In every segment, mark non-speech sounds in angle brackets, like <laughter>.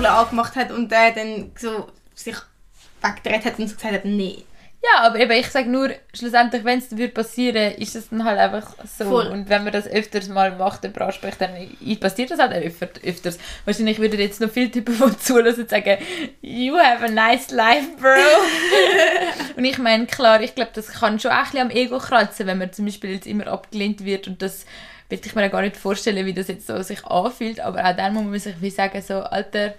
bisschen angemacht hat und der dann so sich weggedreht hat und so gesagt hat, nee. Ja, aber eben, ich sage nur, schlussendlich, wenn es würde passieren, ist es dann halt einfach so. Voll. Und wenn man das öfters mal macht, dann anspricht, dann passiert das halt öfter, öfters. Wahrscheinlich würden jetzt noch viele Typen von <laughs> zulassen und sagen, you have a nice life, bro. <laughs> und ich meine, klar, ich glaube, das kann schon auch ein bisschen am Ego kratzen, wenn man zum Beispiel jetzt immer abgelehnt wird und das will ich mir auch gar nicht vorstellen, wie das jetzt so sich anfühlt, aber auch dann muss man sich wie sagen, so, Alter,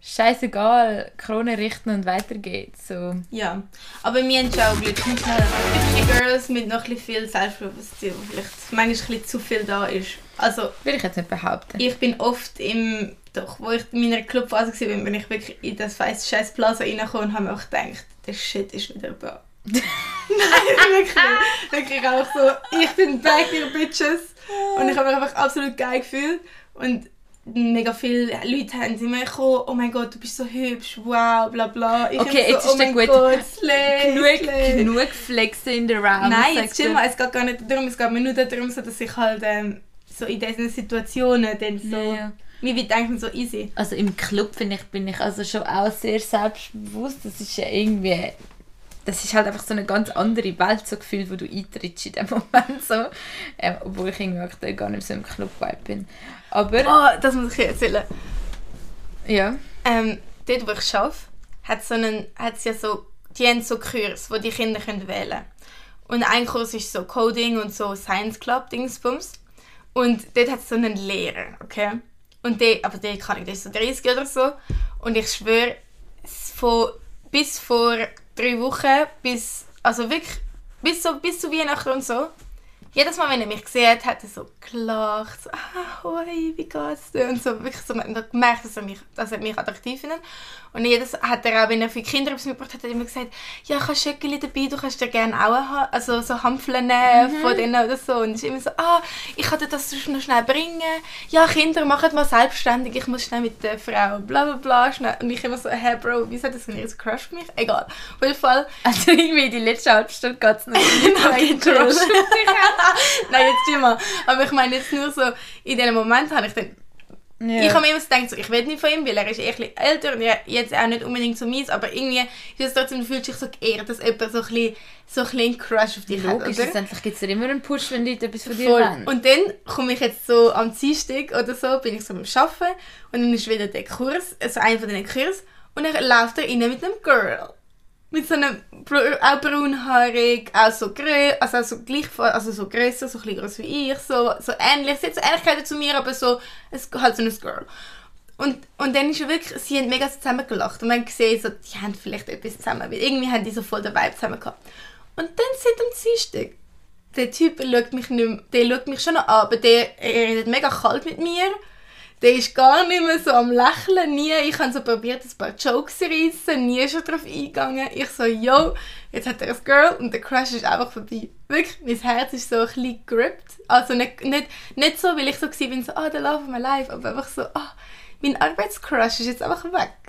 scheißegal, Krone richten und weiter geht's. So. Ja, aber wir haben schon auch Glück. Wir sind halt wirklich Girls mit noch ein viel Selbstbewusstsein, wo vielleicht manchmal ein bisschen zu viel da ist. Also, Will ich jetzt nicht behaupten. ich bin oft im, doch, wo ich in meiner Clubphase war, bin ich wirklich in das scheiß Plaza reingekommen und habe mir auch gedacht, der Shit ist wieder da. <laughs> Nein, wirklich. Wirklich auch so, ich bin back, ihr Bitches. Und ich habe mich einfach absolut geil gefühlt. Und mega viele Leute haben sie mir gekommen, oh mein Gott, du bist so hübsch, wow, bla bla. Ich Okay, immer jetzt so, ist oh gut. Gott, <laughs> slay, genug, slay. genug flexen in der Round. Nein, jetzt mal, es geht gar nicht darum, es geht mir nur darum, so, dass ich halt ähm, so in diesen Situationen dann so, Ja, ja. wie weit denken so easy. Also im Club finde ich, bin ich also schon auch sehr selbstbewusst. Das ist ja irgendwie, das ist halt einfach so eine ganz andere Welt, so gefühlt, wo du eintrittst in dem <laughs> Moment so. Ähm, obwohl ich irgendwie aktuell gar nicht so im Club-Vibe bin. Aber, Oh, das muss ich erzählen. ja. Ähm, dort, wo ich arbeite, hat so einen, hat's ja so, die haben so Kurs, wo die Kinder können wählen können. Und ein Kurs ist so Coding und so Science Club, Dingsbums. Und dort hat es so einen Lehrer, okay? Und der, aber der kann ich, der ist so 30 oder so. Und ich schwöre, von, bis vor drei Wochen, bis, also wirklich, bis, so, bis zu Weihnachten und so, jedes Mal, wenn er mich gesehen hat, hat er so gelacht, so, ah, hoi, wie geht's dir? Und so, wirklich so, man hat gemerkt, dass er mich, dass er mich attraktiv findet. Und jedes hat er auch, wenn er für die Kinder etwas mitgebracht hat, hat er immer gesagt, ja, ich habe Schöckeli dabei, du kannst dir gerne auch ha also so Hampfeln nehmen von denen oder so. Und es ist immer so, ah, ich kann dir das noch schnell bringen. Ja, Kinder, macht mal selbstständig, ich muss schnell mit der Frau, bla bla bla, schnell. Und ich immer so, hä, Bro, wieso hat das ein riesen Crush mich? Egal. Auf jeden Fall, <laughs> Also irgendwie die letzte halbe Stunde geht es noch <laughs> nicht <laughs> <laughs> Nein, jetzt mal. Aber ich meine jetzt nur so, in diesem Moment habe ich dann... Ja. Ich habe mir immer so gedacht, so, ich will nicht von ihm, weil er ist eh ein bisschen älter und ja, jetzt auch nicht unbedingt so mies, aber irgendwie ist es trotzdem, du fühlst dich so geehrt, dass jemand so ein bisschen, so ein bisschen Crush auf dich hat, Logisch, oder? schlussendlich gibt es dir immer einen Push, wenn Leute etwas von dir Voll. wollen. Und dann komme ich jetzt so am Dienstag oder so, bin ich so beim Arbeiten und dann ist wieder der Kurs, also einer von diesen Kursen und dann läuft er rein mit einem Girl. Mit so einem, auch braunhaarig, auch so grö, also, so gleich, also so grösser, so ein groß wie ich, so, so ähnlich, sie hat so Ähnlichkeiten zu mir, aber so, es, halt so ein Girl. Und, und dann ist wirklich, sie haben mega zusammen gelacht und man gesehen, so, die haben vielleicht etwas zusammen, weil irgendwie haben die so voll den Vibe zusammen gehabt. Und dann seit am Dienstag, der Typ schaut mich nicht mehr, der schaut mich schon noch an, aber der er redet mega kalt mit mir. Der ist gar nicht mehr so am Lächeln, nie. Ich habe so probiert, ein paar Jokes zu reissen, nie schon darauf eingegangen. Ich so, yo, jetzt hat er ein Girl und der Crush ist einfach vorbei. Wirklich, mein Herz ist so ein bisschen gripped. Also nicht, nicht, nicht so, weil ich so war, so, ah, der Love of my life, aber einfach so, ah, mein Arbeitscrush ist jetzt einfach weg.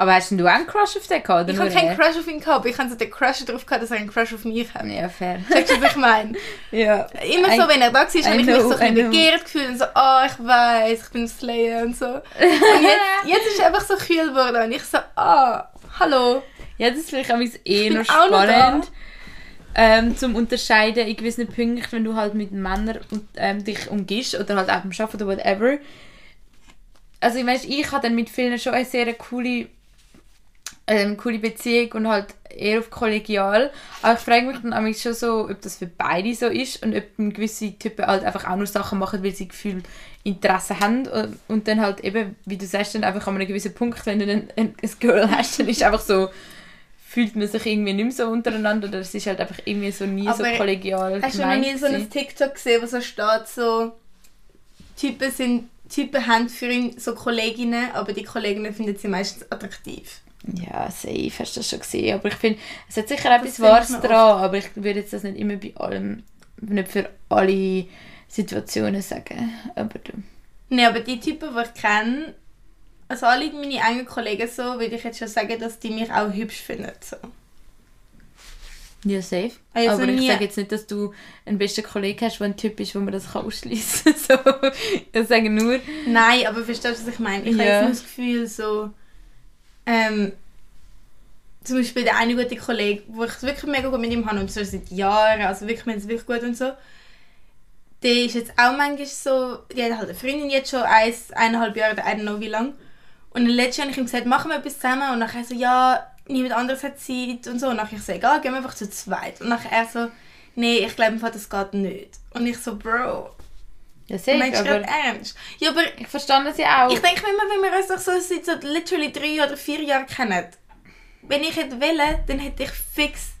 Aber hast denn du auch einen Crush auf den gehabt? oder Ich habe keinen? Crush auf ihn gehabt, aber ich habe so den Crush darauf gehabt, dass er einen Crush auf mich hat. Ja, fair. Checkst du, was ich meine? <laughs> ja. Immer so, wenn er da war, habe ich mich so ein bisschen begehrt gefühlt und so, oh, ich weiß, ich bin Slayer und so. Und jetzt, jetzt ist er einfach so kühl geworden und ich so, ah, hallo. Ja, das ist vielleicht auch eh noch auch noch spannend. ähm, zum Unterscheiden in gewissen Punkten, wenn du halt mit Männern ähm, dich umgibst oder halt auch beim Arbeiten oder whatever. Also ich weiß, ich habe dann mit vielen schon eine sehr coole, ähm, coole Beziehung und halt eher auf kollegial. Aber ich frage mich dann manchmal schon so, ob das für beide so ist und ob gewisse Typen halt einfach auch nur Sachen machen, weil sie Gefühl Interesse haben und, dann halt eben, wie du sagst, dann einfach an einem gewissen Punkt, wenn du dann ein, ein Girl hast, dann ist einfach so fühlt man sich irgendwie nicht mehr so untereinander oder es ist halt einfach irgendwie so nie so Aber kollegial Hast du noch nie so ein. TikTok gesehen, wo so steht, so, Typen sind, Typen haben für ihn so Kolleginnen, aber die Kolleginnen finden sie meistens attraktiv. Ja, safe, hast du das schon gesehen. Aber ich finde, es hat sicher etwas Wahres dran, aber ich würde jetzt das nicht immer bei allem, nicht für alle Situationen sagen. Aber du. Nee, aber die Typen, die ich kenne, also alle meine engen Kollegen so, würde ich jetzt schon sagen, dass die mich auch hübsch finden. So. Ja, safe. Jetzt Aber ich sage jetzt nicht, dass du einen besten Kollegen hast, der ein Typ ist, wo man das ausschließen kann. <laughs> so, ich sage nur, Nein, aber verstehst du, was ich meine? Ich Ja. habe jetzt das Gefühl, so. Ähm, zum Beispiel der eine gute Kollege, wo ich es wirklich mega gut mit ihm habe, und so seit Jahren, also wirklich, wir es wirklich gut und so. Der ist jetzt auch manchmal so, die hat halt eine Freundin jetzt schon eins, eineinhalb Jahre, oder I don't know wie lang. Und dann letztes Jahr habe ich ihm gesagt, machen wir etwas zusammen. Und nachher so, ja, niemand anderes hat Zeit und so. Und nachher ich so, egal, gehen wir einfach zu zweit. Und nachher er so, nee, ich glaube, Fall, das geht nicht. Und ich so, Bro, ja, safe, meinst du aber ernst? Ja, aber ich verstehe das ja auch. ich denke mir immer, wenn wir uns doch so seit so literally drei oder vier Jahren kennen, wenn ich hätte wollen, dann hätte ich fix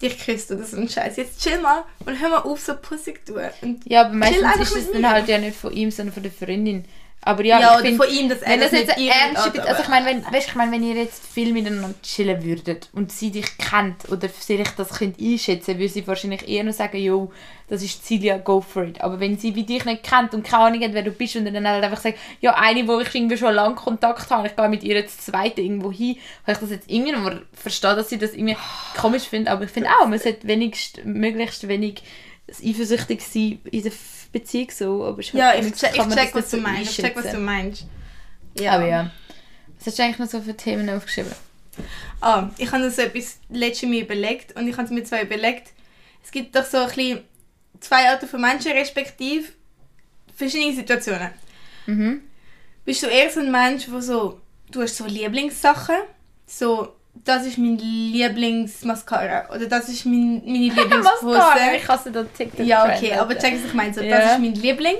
dich geküsst oder so einen Scheiß. Jetzt chill mal und hör mal auf, so Pussy zu tun. Ja, aber meistens ist es dann halt ja nicht von ihm, sondern von der Freundin. Aber ja, ja, ich find, von ihm, dass er wenn das jetzt irgend- ernste Be- aber- also ich meine, wenn, weißt, ich meine, wenn ihr jetzt viel miteinander chillen würdet und sie dich kennt oder sie dich das Kind einschätzen, würde sie wahrscheinlich eher noch sagen, jo, das ist Cilia, go for it. Aber wenn sie wie dich nicht kennt und keine Ahnung hat, wer du bist und dann halt einfach sagt, ja, eine, wo ich irgendwie schon lange Kontakt habe, ich gehe mit ihr jetzt zweite irgendwo hin, habe ich das jetzt mal verstehe, dass sie das irgendwie komisch findet, aber ich finde auch, man sollte wenigst, möglichst wenig eifersüchtig sein in der Beziehung so, aber ist Ja, halt- ich check, ich check das was du meinst. Ich check, was du meinst. Ja. Aber ja. Was hast du eigentlich noch so für Themen aufgeschrieben? Ah, ich habe so etwas letztes Mal überlegt und ich habe es mir zwar überlegt, es gibt doch so ein bisschen zwei Arten von Menschen, respektive verschiedene Situationen. Mhm. Bist du eher so ein Mensch, wo so, du hast so Lieblingssachen, so, das ist mein Lieblingsmascara oder das ist mein, meine <laughs> Lieblingspose. Ich hasse den TikTok. Ja, okay, aber check, was ich meine. So, Ja. Das ist mein Liebling.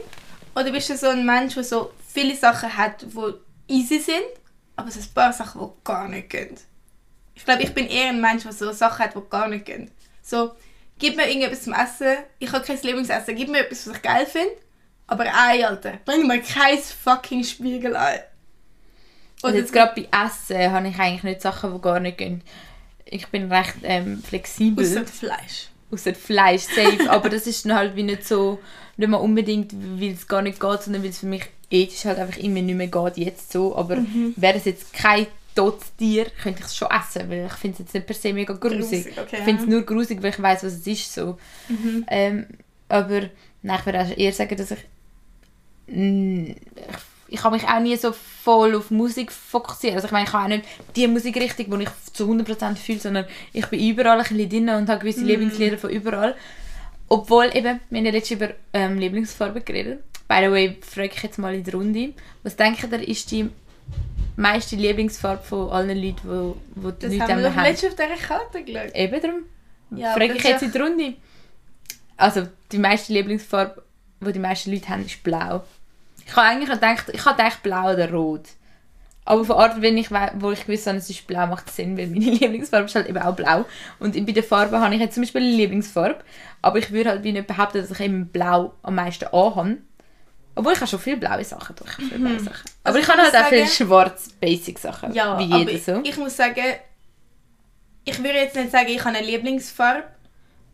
Oder bist du so ein Mensch, der so viele Sachen hat, die easy sind, aber so ein paar Sachen, die gar nicht gehen? Ich glaube, ich bin eher ein Mensch, der so Sachen hat, die gar nicht gehen. So, gib mir irgendetwas zum Essen. Ich habe kein Lieblingsessen. Gib mir etwas, was ich geil finde. Aber ei, Alter, bring mir kein fucking Spiegelei. Und jetzt gerade bei Essen habe ich eigentlich nicht Sachen, die gar nicht gehen. Ich bin recht ähm, flexibel. Außer Fleisch. Außer Fleisch, safe. <laughs> aber das ist dann halt wie nicht so, nicht mal unbedingt, weil es gar nicht geht, sondern weil es für mich ethisch halt einfach immer nicht mehr geht, jetzt so. Aber Mhm. wäre es jetzt kein totes Tier, könnte ich es schon essen, weil ich finde es jetzt nicht per se mega grusig. Okay, ich finde es nur grusig, weil ich weiß, was es ist. So. Mhm. Ähm, aber nein, ich würde eher sagen, dass ich, Mm, ich ich habe mich auch nie so voll auf Musik fokussiert. Also ich meine, ich habe auch nicht die Musikrichtung, die ich zu 100% fühle, sondern ich bin überall ein bisschen drin und habe gewisse Lieblingslieder von überall. Obwohl eben, wir haben ja letztens über ähm, Lieblingsfarben geredet. By the way, frage ich jetzt mal in die Runde. Was denkt ihr, ist die meiste Lieblingsfarbe von allen Leuten, die, die Das nichts haben wir doch haben? letztens auf dieser Karte geschaut. Eben darum. Ja, frage das ich jetzt in die Runde. Also, die meiste Lieblingsfarbe, die die meisten Leute haben, ist blau. Ich habe eigentlich gedacht, ich habe gedacht blau oder rot. Aber von Art, wenn ich, wo ich gewusst habe, es ist blau, macht Sinn, weil meine <laughs> Lieblingsfarbe ist halt eben auch blau. Und bei den Farben habe ich jetzt zum Beispiel eine Lieblingsfarbe, aber ich würde halt nicht behaupten, dass ich eben blau am meisten anhabe. Obwohl ich habe schon viele blaue Sachen. Habe viele blaue Sachen. Aber Also ich ich habe halt muss auch viele sagen- schwarze Basic-Sachen. Ja, wie aber jeder ich, so. ich muss sagen, ich würde jetzt nicht sagen, ich habe eine Lieblingsfarbe,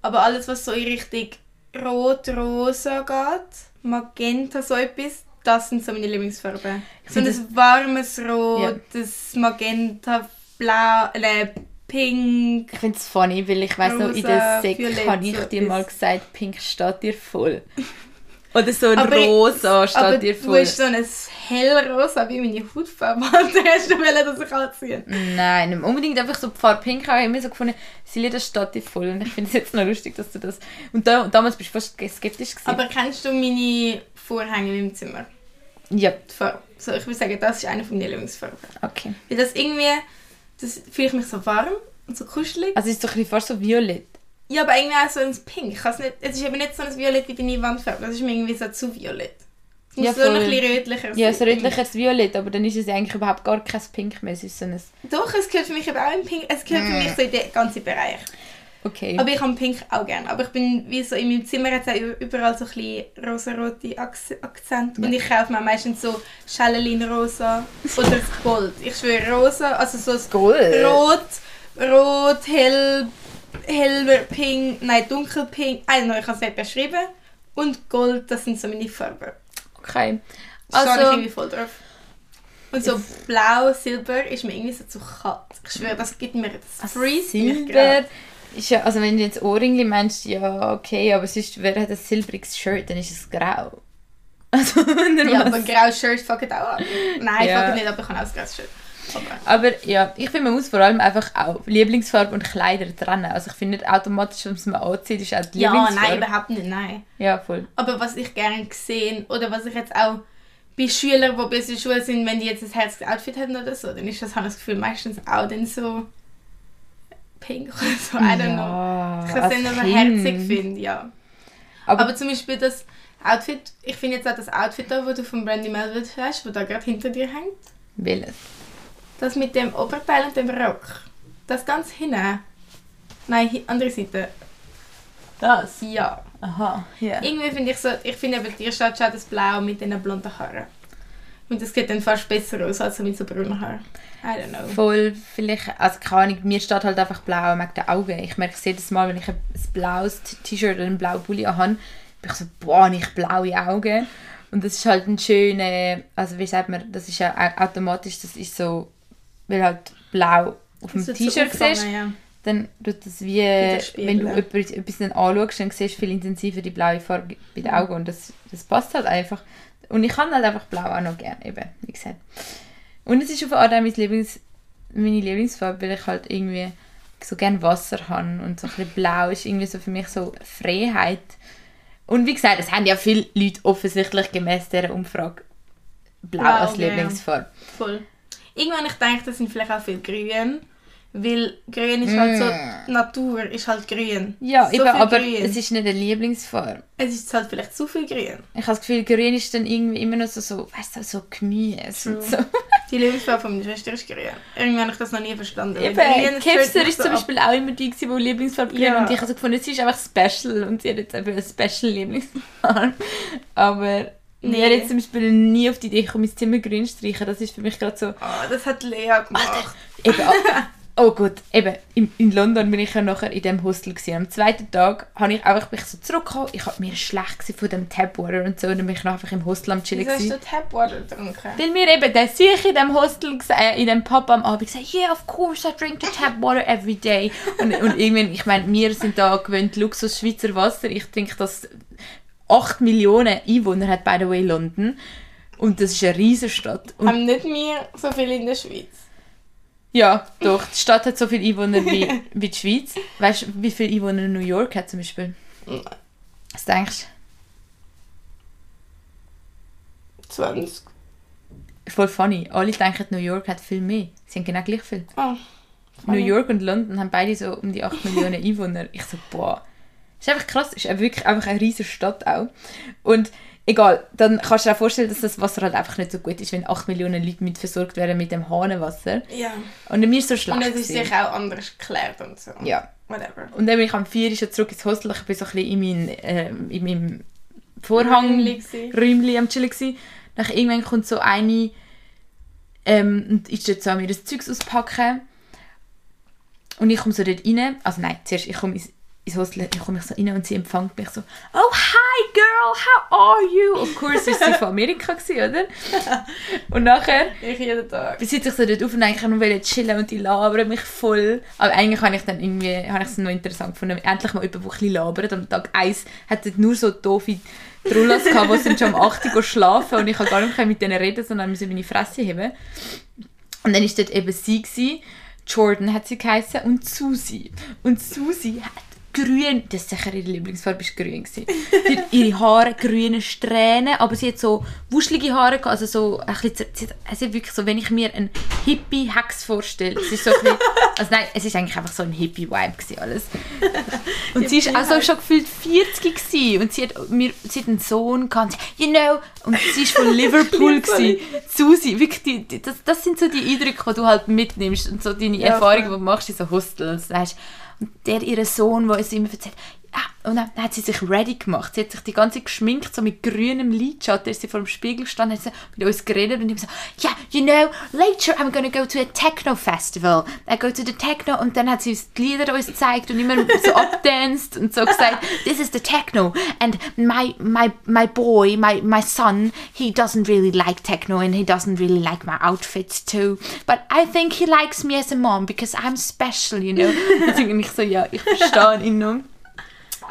aber alles, was so in Richtung Rot-Rosa geht, Magenta, so etwas, das sind so meine Lieblingsfarben. So ein warmes Rot, Ja. das Magenta, Blau, äh, Pink. Ich finde es funny, weil ich weiss noch, in der Sek habe ich dir mal gesagt, Pink steht dir voll. <laughs> Oder so ein Aber ich- Rosa steht aber dir du voll. hast so ein hellrosa wie meine Hautfarbe. Alter, hast du wollen, dass ich anziehe? Nein, nicht unbedingt einfach so die Farbe Pink habe ich immer so gefunden, Silja, das steht dir voll. Und ich finde es jetzt noch lustig, dass du das... Und da, damals bist du fast skeptisch gewesen. Aber kennst du meine Vorhänge meinem Zimmer? ja, Die Farbe. So, ich würde sagen, das ist eine von meinen Lieblingsfarben. okay. Weil das irgendwie, das fühle ich mich so warm und so kuschelig. Also es ist ein bisschen fast so violett. Ja, aber irgendwie auch so ein Pink. Ich kann's nicht, es ist eben nicht so ein Violett wie deine Wandfarbe. Das ist mir irgendwie so zu violett. Es muss Ja, so ein bisschen rötlicher Ja, sein. so rötliches Violett, aber dann ist es eigentlich überhaupt gar kein Pink mehr. Es ist so ein... Doch, es gehört für mich eben auch in Pink. Es gehört für mich so in den ganzen Bereich. Okay. Aber ich habe Pink auch gerne. Aber ich bin wie so in meinem Zimmer es auch überall so ein bisschen rosarote Akz- Akzente. Und Ja. ich kaufe mir meistens so Schellelin rosa oder Gold. Ich schwöre rosa, also so das Gold. Rot, Rot, hell, heller Pink, nein dunkelpink. I don't know, ich kann es nicht beschreiben. Und Gold, das sind so meine Farben. Okay. Da stehe ich Also, irgendwie voll drauf. Und so blau, silber ist mir irgendwie so zu kalt. Ich schwöre, das gibt mir, das Also freeze mich Silber. ist ja, also wenn du jetzt Ohrringe meinst, ja, okay, aber sonst wäre ein silbriges Shirt, dann ist es grau. <laughs> Also, Ja, aber graues Shirt fuckt auch an. Nein, <laughs> Ja. fuckt nicht, aber ich habe auch ein graues Shirt. Aber Aber ja, ich finde, man muss vor allem einfach auch Lieblingsfarbe und Kleider trennen. Also ich finde nicht automatisch, was man anzieht, ist auch die ja, Lieblingsfarbe. nein, überhaupt nicht, nein. Ja, voll. Aber was ich gerne gesehen oder was ich jetzt auch bei Schülern, die bei uns in Schule sind, wenn die jetzt ein herziges Outfit haben oder so, dann ist das, habe ich das Gefühl, meistens auch dann so pink oder so, I don't know. ja, Ich das dann aber herzig finde, ja. Aber, Aber, zum Beispiel das Outfit, ich finde jetzt auch das Outfit da, wo du von Brandy Melville hast, wo da gerade hinter dir hängt, welches? Das mit dem Oberteil und dem Rock, das ganz hinten. Nein, andere Seite. Das? Ja. Aha, ja. Irgendwie finde ich so, ich finde eben dir steht schon das Blau mit den blonden Haaren. Und das sieht dann fast besser aus als mit so braunen Haaren. I don't know. Voll, vielleicht, also keine Ahnung, mir steht halt einfach blau wegen den Augen. Ich merke es jedes Mal, wenn ich ein blaues T-Shirt oder einen blauen Pulli habe, bin ich so, boah, nicht blaue Augen. Und das ist halt ein schöner, also wie sagt man, das ist ja au- automatisch, das ist so, weil halt blau auf dem so T-Shirt auffangen, siehst, ja. dann tut das wie, wenn du etwas, dann anschaust, dann siehst du viel intensiver die blaue Farbe bei den Augen und das, das passt halt einfach. Und ich kann halt einfach blau auch noch gerne, eben, wie gesagt. Und es ist auf eine Art auch mein Lieblings, meine Lieblingsfarbe, weil ich halt irgendwie so gerne Wasser habe und so ein bisschen blau ist irgendwie so für mich so Freiheit. Und wie gesagt, es haben ja viele Leute offensichtlich gemäß dieser Umfrage blau, Blau, als ja. Lieblingsfarbe. Voll. Irgendwann ich denke, das sind vielleicht auch viel grün. Weil grün ist halt so, die Natur ist halt grün. Mm. Ja, so eben, aber grün. es ist nicht eine Lieblingsfarbe. es ist halt vielleicht zu viel grün. Ich habe das Gefühl, grün ist dann irgendwie immer noch so, so weißt du, so Gemüse und so. <laughs> Die Lieblingsfarbe von meiner Schwester ist grün. Irgendwie habe ich das noch nie verstanden. Eben, Kevster ist so zum ab. Beispiel auch immer die, die Lieblingsfarbe grün Ja. und ich habe so gefunden, sie ist einfach special und sie hat jetzt eben eine special Lieblingsfarbe. Aber ich Nee. wäre jetzt zum Beispiel nie auf die Idee gekommen, mein Zimmer grün zu streichen. Das ist für mich gerade so, Oh, das hat Lea gemacht. eben, oh, <laughs> oh gut, eben, in, in London bin ich ja nachher in diesem Hostel gewesen. Am zweiten Tag habe ich einfach bin ich so zurückgekommen, ich habe mir schlecht von dem Tapwater und so und dann bin ich einfach im Hostel am chillen Wieso hast du Tapwater getrunken? Weil mir eben der Sieg in dem Hostel, äh, in dem Pub am Abend gesagt yeah, of course, I drink the tap water every day. Und, und irgendwann, ich meine, wir sind da gewöhnt Luxus Schweizer Wasser. Ich trinke das 8 Millionen Einwohner hat, by the way, London. Und das ist eine riesige Stadt. Und Haben nicht wir so viel in der Schweiz? ja, doch, die Stadt hat so viele Einwohner wie, <laughs> wie die Schweiz. Weißt du, wie viele Einwohner New York hat zum Beispiel? Nein. Was denkst 20. du? Voll funny. Alle denken, New York hat viel mehr. Sie haben genau gleich viel. Oh. New York und London haben beide so um die 8 Millionen Einwohner. Ich so, boah. Das ist einfach krass. Das ist wirklich einfach eine riesige Stadt auch. Und egal, dann kannst du dir auch vorstellen, dass das Wasser halt einfach nicht so gut ist, wenn 8 Millionen Leute mit versorgt werden mit dem Hahnenwasser. Ja. Und mir so schlecht. Und es ist gewesen. sicher auch anders geklärt und so. Ja. Whatever. Und dann bin ich am 4 Uhr schon zurück ins Hostel. Ich bin so ein bisschen in, mein, äh, in meinem Vorhang gewesen. Räumli am Chillen gsi. Nach irgendwann kommt so eine ähm, und ist dort so an mir das Zeugs auspacken. Und ich komme so dort rein. Also nein, zuerst ich komme ins, ins Hostel, ich komme ich so rein und sie empfängt mich so «Oh, hi girl, how are you?» Of course ist sie von Amerika gewesen, oder? <laughs> Und nachher Ich jeden Tag. sitze ich so dort auf und eigentlich nur wollte chillen und die labern mich voll. Aber eigentlich habe ich dann irgendwie, habe ich es noch interessant gefunden, endlich mal jemand, der ein bisschen labert. Am Tag 1 hat dort nur so doofe Trullas gehabt, die sind schon um 8 Uhr schlafen und ich konnte gar nicht mit denen reden, sondern musste meine Fresse heben. Und dann war dort eben sie, gewesen, Jordan hat sie geheißen, und Susi. Und Susi hat grün, das ist sicher ihre Lieblingsfarbe, ist grün gewesen. Ihre Haare grüne Strähnen, aber sie hat so wuschelige Haare, gehabt, also so ein bisschen, zer- sie hat, sie hat wirklich so, wenn ich mir einen Hippie-Hex vorstelle, es ist so ein bisschen, also nein, es ist eigentlich einfach so ein Hippie-Vibe gewesen alles. Und sie ist auch so schon gefühlt 40 gewesen. und sie hat, mir, sie hat einen Sohn gehabt, you know, und sie ist von <laughs> Liverpool gewesen. Susi, wirklich, die, die, das, das sind so die Eindrücke, die du halt mitnimmst und so deine Ja, Erfahrungen, die du machst in so Hostels, weißt der, ihr Sohn, der es immer erzählt, ah, und dann hat sie sich ready gemacht. Sie hat sich die ganze Zeit geschminkt, so mit grünem Lidschatten, ist sie vor dem Spiegel gestanden, hat sie mit uns geredet und ich so, yeah, you know, later I'm gonna go to a Techno Festival. I go to the Techno und dann hat sie uns die Lieder uns gezeigt und immer so <laughs> abdanced und so gesagt, this is the Techno and my, my, my boy, my, my son, he doesn't really like Techno and he doesn't really like my outfits too, but I think he likes me as a mom because I'm special, you know. <laughs> Und ich so, ja, ich verstehe ihn noch.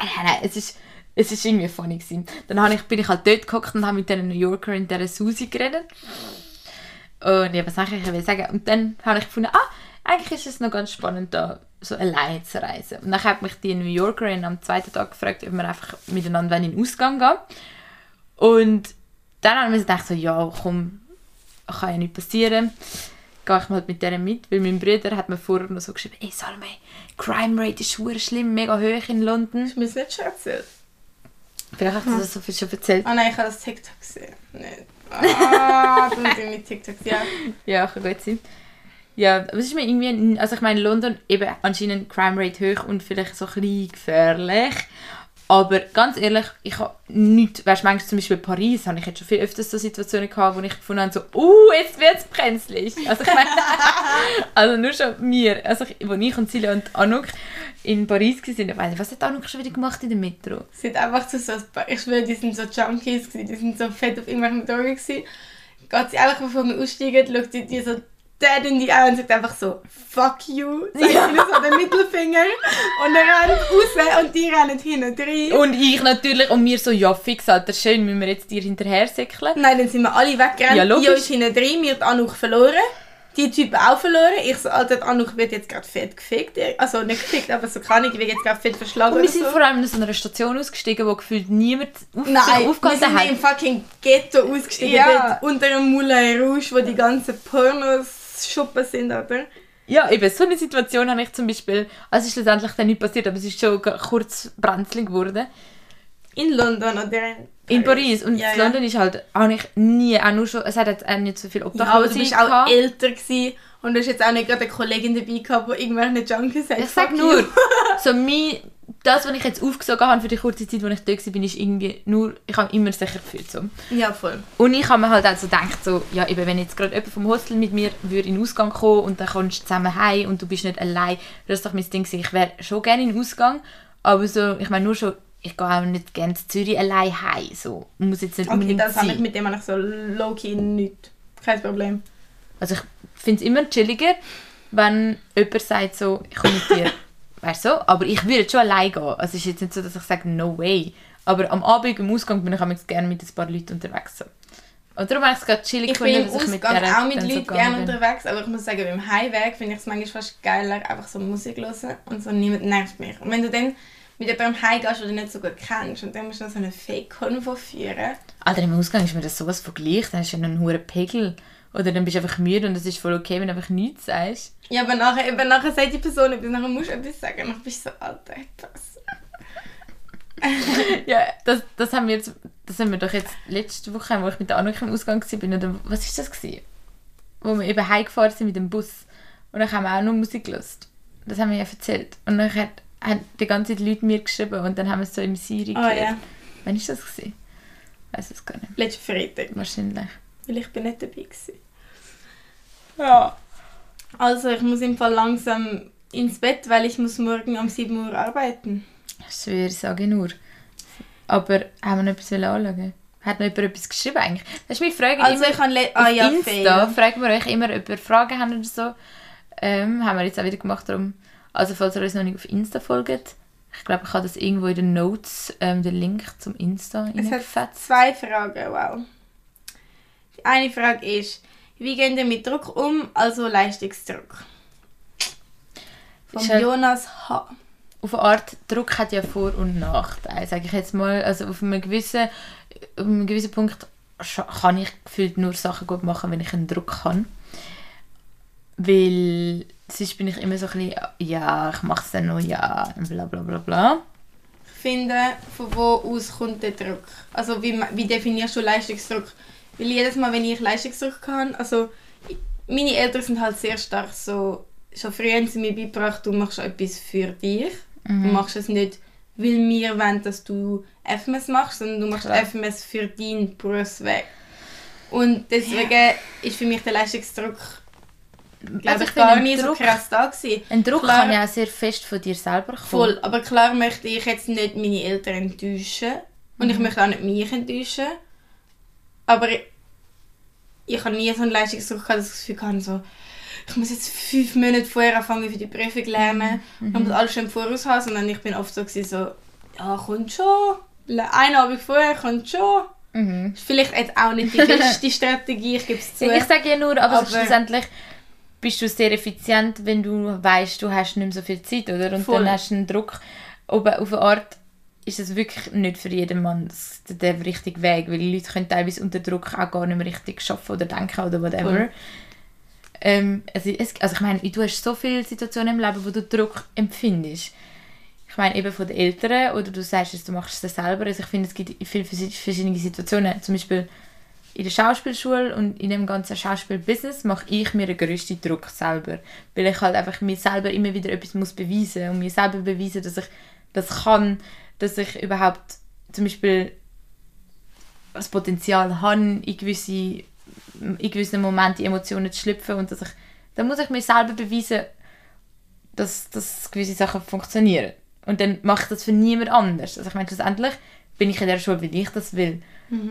Nein, nein, es ist, es ist irgendwie funny gewesen. Dann ich, bin ich halt dort geguckt und habe mit der New Yorker in der Susi geredet. Und ja, was ich will sagen? Und dann habe ich gefunden, ah, eigentlich ist es noch ganz spannend, da so allein zu reisen. Und dann hat mich die New Yorkerin am zweiten Tag gefragt, ob wir einfach miteinander in den Ausgang gehen. Und dann habe ich mir gedacht, so, ja, komm, kann ja nicht passieren. Gehe ich mal mit der mit, weil mein Bruder hat mir vorher noch so geschrieben, ey Salome, Crime Rate ist schwer schlimm, mega hoch in London. Ich muss nicht schon erzählen. Vielleicht hast du das so viel schon erzählt. Ah nein, ich habe das TikTok gesehen. Nicht. Ah, du musst mit TikToks, ja. <laughs> Ja, kann gut sein. Ja, aber es ist mir irgendwie, also ich meine, London eben anscheinend Crime Rate hoch und vielleicht so ein bisschen gefährlich. Aber ganz ehrlich, ich habe nichts, weißt du, manchmal zum Beispiel in Paris habe ich jetzt schon viel öfters so Situationen gehabt, wo ich gefunden habe, so, uh, jetzt wird es brenzlig. Also ich meine, <laughs> also nur schon mir, also ich, wo ich und Silja und Anuk in Paris waren, ich nicht, was hat Anuk schon wieder gemacht in der Metro? Sie hat einfach so, so ich schwöre, die sind so Junkies die sind so fett auf irgendwelchen Drogen gewesen. Geht sie einfach, bevor wir aussteigen, schaut sie die so dead in die Augen sagt einfach so, fuck you, zeigt ja. ihnen so den Mittelfinger und er rennt raus und die rennen hinten rein. Und ich natürlich, und mir so, ja fix, Alter, schön, müssen wir jetzt dir hinterher säckeln. Nein, dann sind wir alle weggerannt, Ja, logisch. uns hinten rein, wir haben Anuk verloren. Die Typen auch verloren. Ich so, Alter, Anuk wird jetzt gerade fett gefickt. Also nicht gefickt, aber so kann ich, wird jetzt gerade fett verschlagen Und wir sind so. vor allem in so einer Station ausgestiegen, wo gefühlt niemand auf Nein, sich wir aufgehalten sind hat. im fucking Ghetto ausgestiegen, Ja. dort unter dem Moulin Rouge, wo die ganzen Pornos-Schuppen sind, oder? Ja, eben, so eine Situation habe ich zum Beispiel, also es ist letztendlich dann nicht passiert, aber es ist schon kurz brenzlig geworden. In London oder in In Paris. Und Ja, in ja. London ist halt auch nicht nie, auch nur schon, es hat jetzt auch nicht so viel Ja, aber Obdachlose du bist gehabt. auch älter gewesen und du hast jetzt auch nicht gerade eine Kollegin dabei gehabt, die irgendwelche Junkies hat. Ich sag nur, so mein, das, was ich jetzt aufgesogen habe für die kurze Zeit, wo ich da war, ist irgendwie nur, ich habe immer sicher gefühlt. So. Ja, voll. Und ich habe mir halt auch so gedacht, so, ja, eben, wenn jetzt gerade jemand vom Hostel mit mir würde in den Ausgang kommen und dann kommst du zusammen heim und du bist nicht allein, das ist doch mein Ding. Ich wäre schon gerne in den Ausgang, aber so, ich meine nur schon, ich gehe auch nicht gerne zu Zürich allein heim, so. Muss jetzt nicht Okay, unbedingt das habe ich mit dem habe ich so low-key nicht. Kein Problem. Also ich finde es immer chilliger, wenn jemand sagt so, ich komme mit dir, <laughs> weißt du, so, aber ich würde schon allein gehen. Also es ist jetzt nicht so, dass ich sage, no way. Aber am Abend im Ausgang bin ich manchmal gerne mit ein paar Leuten unterwegs. So. Und darum habe ich es gerade chillig Ich bin im gefunden, dass ich mit der auch mit so Leuten gegangen gerne bin. unterwegs, aber ich muss sagen, beim Heimweg finde ich es manchmal fast geiler, einfach so Musik hören und so niemand nervt mich. Und wenn du dann mit jemandem heimgehst, den du nicht so gut kennst und dann musst du noch so eine Fake-Konvo führen. Alter, im Ausgang ist mir das sowas von gleich, dann hast du ja einen hohen Pegel. Oder dann bist du einfach müde und es ist voll okay, wenn du einfach nichts sagst. Ja, aber nachher, eben nachher sagt die Person etwas, nachher musst du etwas sagen. Dann bist du so, Alter, etwas. <laughs> ja, das, das haben wir jetzt, das haben wir doch jetzt letzte Woche, wo ich mit der Anuk im Ausgang war, oder was ist das gewesen? Wo wir eben heimgefahren sind mit dem Bus. Und dann haben wir auch noch Musik gehört. Das haben wir ja erzählt. Und dann hat, haben die ganze Zeit Leute mir geschrieben und dann haben wir es so im Siri Ah gehört. ja, Wann ist das gewesen? Ich weiß es gar nicht. letzten Freitag, Wahrscheinlich. weil ich bin nicht dabei gewesen. Ja. Also, ich muss im Fall langsam ins Bett, weil ich muss morgen um 7 Uhr arbeiten. Ich schwöre, ich sage nur. Aber haben wir noch etwas anschauen? Hat noch jemand etwas geschrieben eigentlich? Das ist meine Frage Also, immer. ich habe... Ah ja, Insta fair. fragen wir euch immer, ob ihr Fragen habt oder so. Ähm, haben wir jetzt auch wieder gemacht. Darum, also falls ihr uns noch nicht auf Insta folgt, ich glaube, ich habe das irgendwo in den Notes, ähm, den Link zum Insta Es hat zwei Fragen, wow. Die eine Frage ist, wie gehen ihr mit Druck um, also Leistungsdruck? Von halt- Jonas H. Auf eine Art, Druck hat ja Vor- und Nachteile, sage ich jetzt mal. Also auf einem gewissen, auf einem gewissen Punkt kann ich gefühlt nur Sachen gut machen, wenn ich einen Druck habe. Weil sonst bin ich immer so ein bisschen, ja, ich mache es dann noch, ja, bla bla bla bla. Ich finde, von wo aus kommt der Druck? Also wie, wie definierst du Leistungsdruck? Weil jedes Mal, wenn ich Leistungsdruck habe, also meine Eltern sind halt sehr stark so, schon früher haben sie mir beigebracht, du machst etwas für dich. Du machst es nicht, weil wir wollen, dass du FMS machst, sondern du machst Klar. FMS für deinen Berufsweg. Und deswegen ist für mich der Leistungsdruck, glaube Also ich, ich gar nicht Druck- so krass da gewesen. Ein Druck Klar. kann ja auch sehr fest von dir selber kommen. Voll, aber klar möchte ich jetzt nicht meine Eltern enttäuschen und ich möchte auch nicht mich enttäuschen. Aber ich, ich habe nie so einen Leistungsdruck gehabt, dass ich das Gefühl hatte, so, ich muss jetzt fünf Monate vorher anfangen für die Prüfung lernen und muss alles schon im Voraus haben, sondern ich bin oft so, gewesen, so ja, kommt schon. Einen Abend vorher kommt schon. Mhm. Ist vielleicht jetzt auch nicht die <laughs> beste Strategie, ich gebe es zu. Ich sage ja nur, aber, Aber- schlussendlich bist du sehr effizient, wenn du weißt, du hast nicht mehr so viel Zeit, oder? Und Voll. dann hast du einen Druck. Aber auf eine Art ist es wirklich nicht für jeden Mann der richtige Weg, weil die Leute können teilweise unter Druck auch gar nicht mehr richtig arbeiten oder denken oder whatever. Ähm, also, es, also ich meine, du hast so viele Situationen im Leben, wo du Druck empfindest. Ich meine eben von den Eltern oder du sagst du machst es selber. Also ich finde, es gibt viele vers- verschiedene Situationen. Zum Beispiel in der Schauspielschule und in dem ganzen Schauspielbusiness mache ich mir den grössten Druck selber. Weil ich halt einfach mir selber immer wieder etwas muss beweisen und mir selber beweisen, dass ich das kann, dass ich überhaupt zum Beispiel das Potenzial habe, in, gewisse, in gewissen Momenten Emotionen zu schlüpfen und dass ich, dann muss ich mir selber beweisen, dass, dass gewisse Sachen funktionieren. Und dann mache ich das für niemand anders. Also ich meine, schlussendlich bin ich in der Schule, weil ich das will.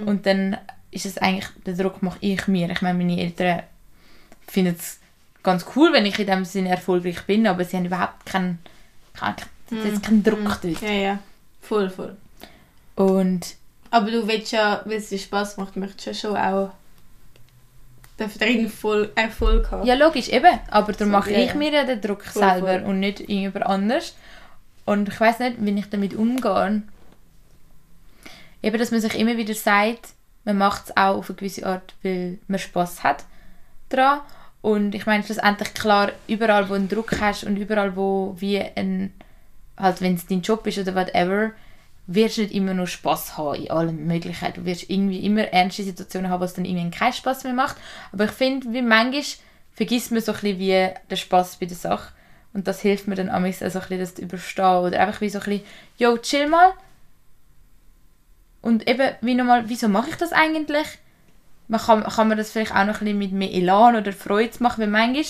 Und dann ist es eigentlich, den Druck mache ich mir. Ich meine, meine Eltern finden es ganz cool, wenn ich in dem Sinne erfolgreich bin, aber sie haben überhaupt keinen, keinen, jetzt keinen Druck dort. Ja, ja. Voll, voll. Und Aber du willst ja, weil es dir Spass macht, möchtest du ja schon auch dafür drin voll Erfolg haben. Ja, logisch, eben. Aber darum So, mache ja, ich ja. mir ja den Druck Voll, selber voll. und nicht irgendjemand anders. Und ich weiß nicht, wie ich damit umgehe. Eben, dass man sich immer wieder sagt, man macht es auch auf eine gewisse Art, weil man Spass hat dran. Und ich meine, schlussendlich klar, überall, wo du einen Druck hast und überall, wo wie ein, halt, wenn es dein Job ist oder whatever, wirst du nicht immer nur Spaß haben in allen Möglichkeiten. Du wirst irgendwie immer ernste Situationen haben, was dann irgendwie keinen Spaß mehr macht. Aber ich finde, wie manchmal vergisst man so ein bisschen wie den Spaß bei der Sache. Und das hilft mir dann amigs so ein bisschen, das zu überstehen. Oder einfach wie so ein bisschen, yo, chill mal. Und eben, wie nochmal, wieso mache ich das eigentlich? Man kann, kann man das vielleicht auch noch ein bisschen mit mehr Elan oder Freude machen, weil manchmal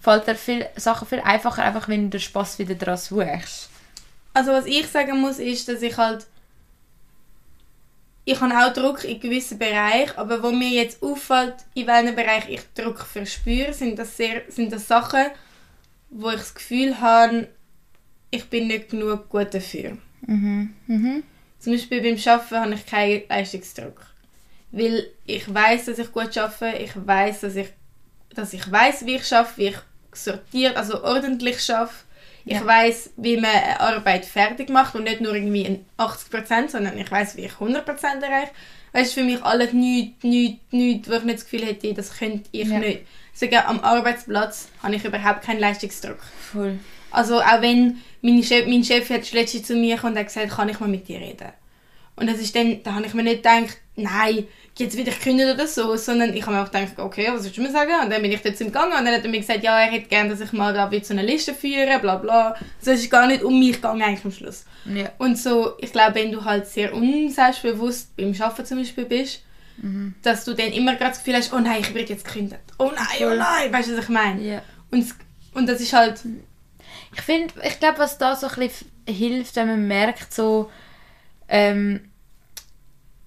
fällt dir viel, Sachen viel einfacher, einfach wenn du den Spaß wieder dran suchst. Also was ich sagen muss, ist, dass ich halt ich habe auch Druck in gewissen Bereichen, aber wo mir jetzt auffällt, in welchem Bereich ich Druck verspüre, sind das, sehr, sind das Sachen, wo ich das Gefühl habe, ich bin nicht genug gut dafür. Mhm. Mhm. Zum Beispiel beim Arbeiten habe ich keinen Leistungsdruck. Weil ich weiß, dass ich gut arbeite, ich weiß, dass ich, dass ich weiß, wie ich arbeite, wie ich sortiert, also ordentlich arbeite. Ich Ja. weiß, wie man eine Arbeit fertig macht und nicht nur irgendwie in 80%, sondern ich weiß, wie ich 100% erreiche. Das ist für mich alles nichts, nichts, nichts, wo ich nicht das Gefühl hätte, das könnte ich Ja. nicht. Sogar am Arbeitsplatz habe ich überhaupt keinen Leistungsdruck. Voll. Also auch wenn meine Chef, mein Chef jetzt letztens zu mir und hat gesagt, kann ich mal mit dir reden. Und das ist dann, da habe ich mir nicht gedacht, nein, jetzt will ich kündigen oder so, sondern ich habe mir auch gedacht, okay, was willst du mir sagen? Und dann bin ich dort gegangen und dann hat er mir gesagt, ja, er hätte gerne, dass ich mal da wieder so eine Liste führe, bla bla. Also es ist gar nicht um mich gegangen eigentlich am Schluss. Ja. Und so, ich glaube, wenn du halt sehr unselbstbewusst beim Arbeiten zum Beispiel bist, dass du dann immer gerade das Gefühl hast, oh nein, ich werde jetzt gekündigt. Oh nein, oh nein, weißt du, was ich meine? ja. Und, und das ist halt, Ich finde, ich glaube, was da so ein bisschen hilft, wenn man merkt, so, ähm,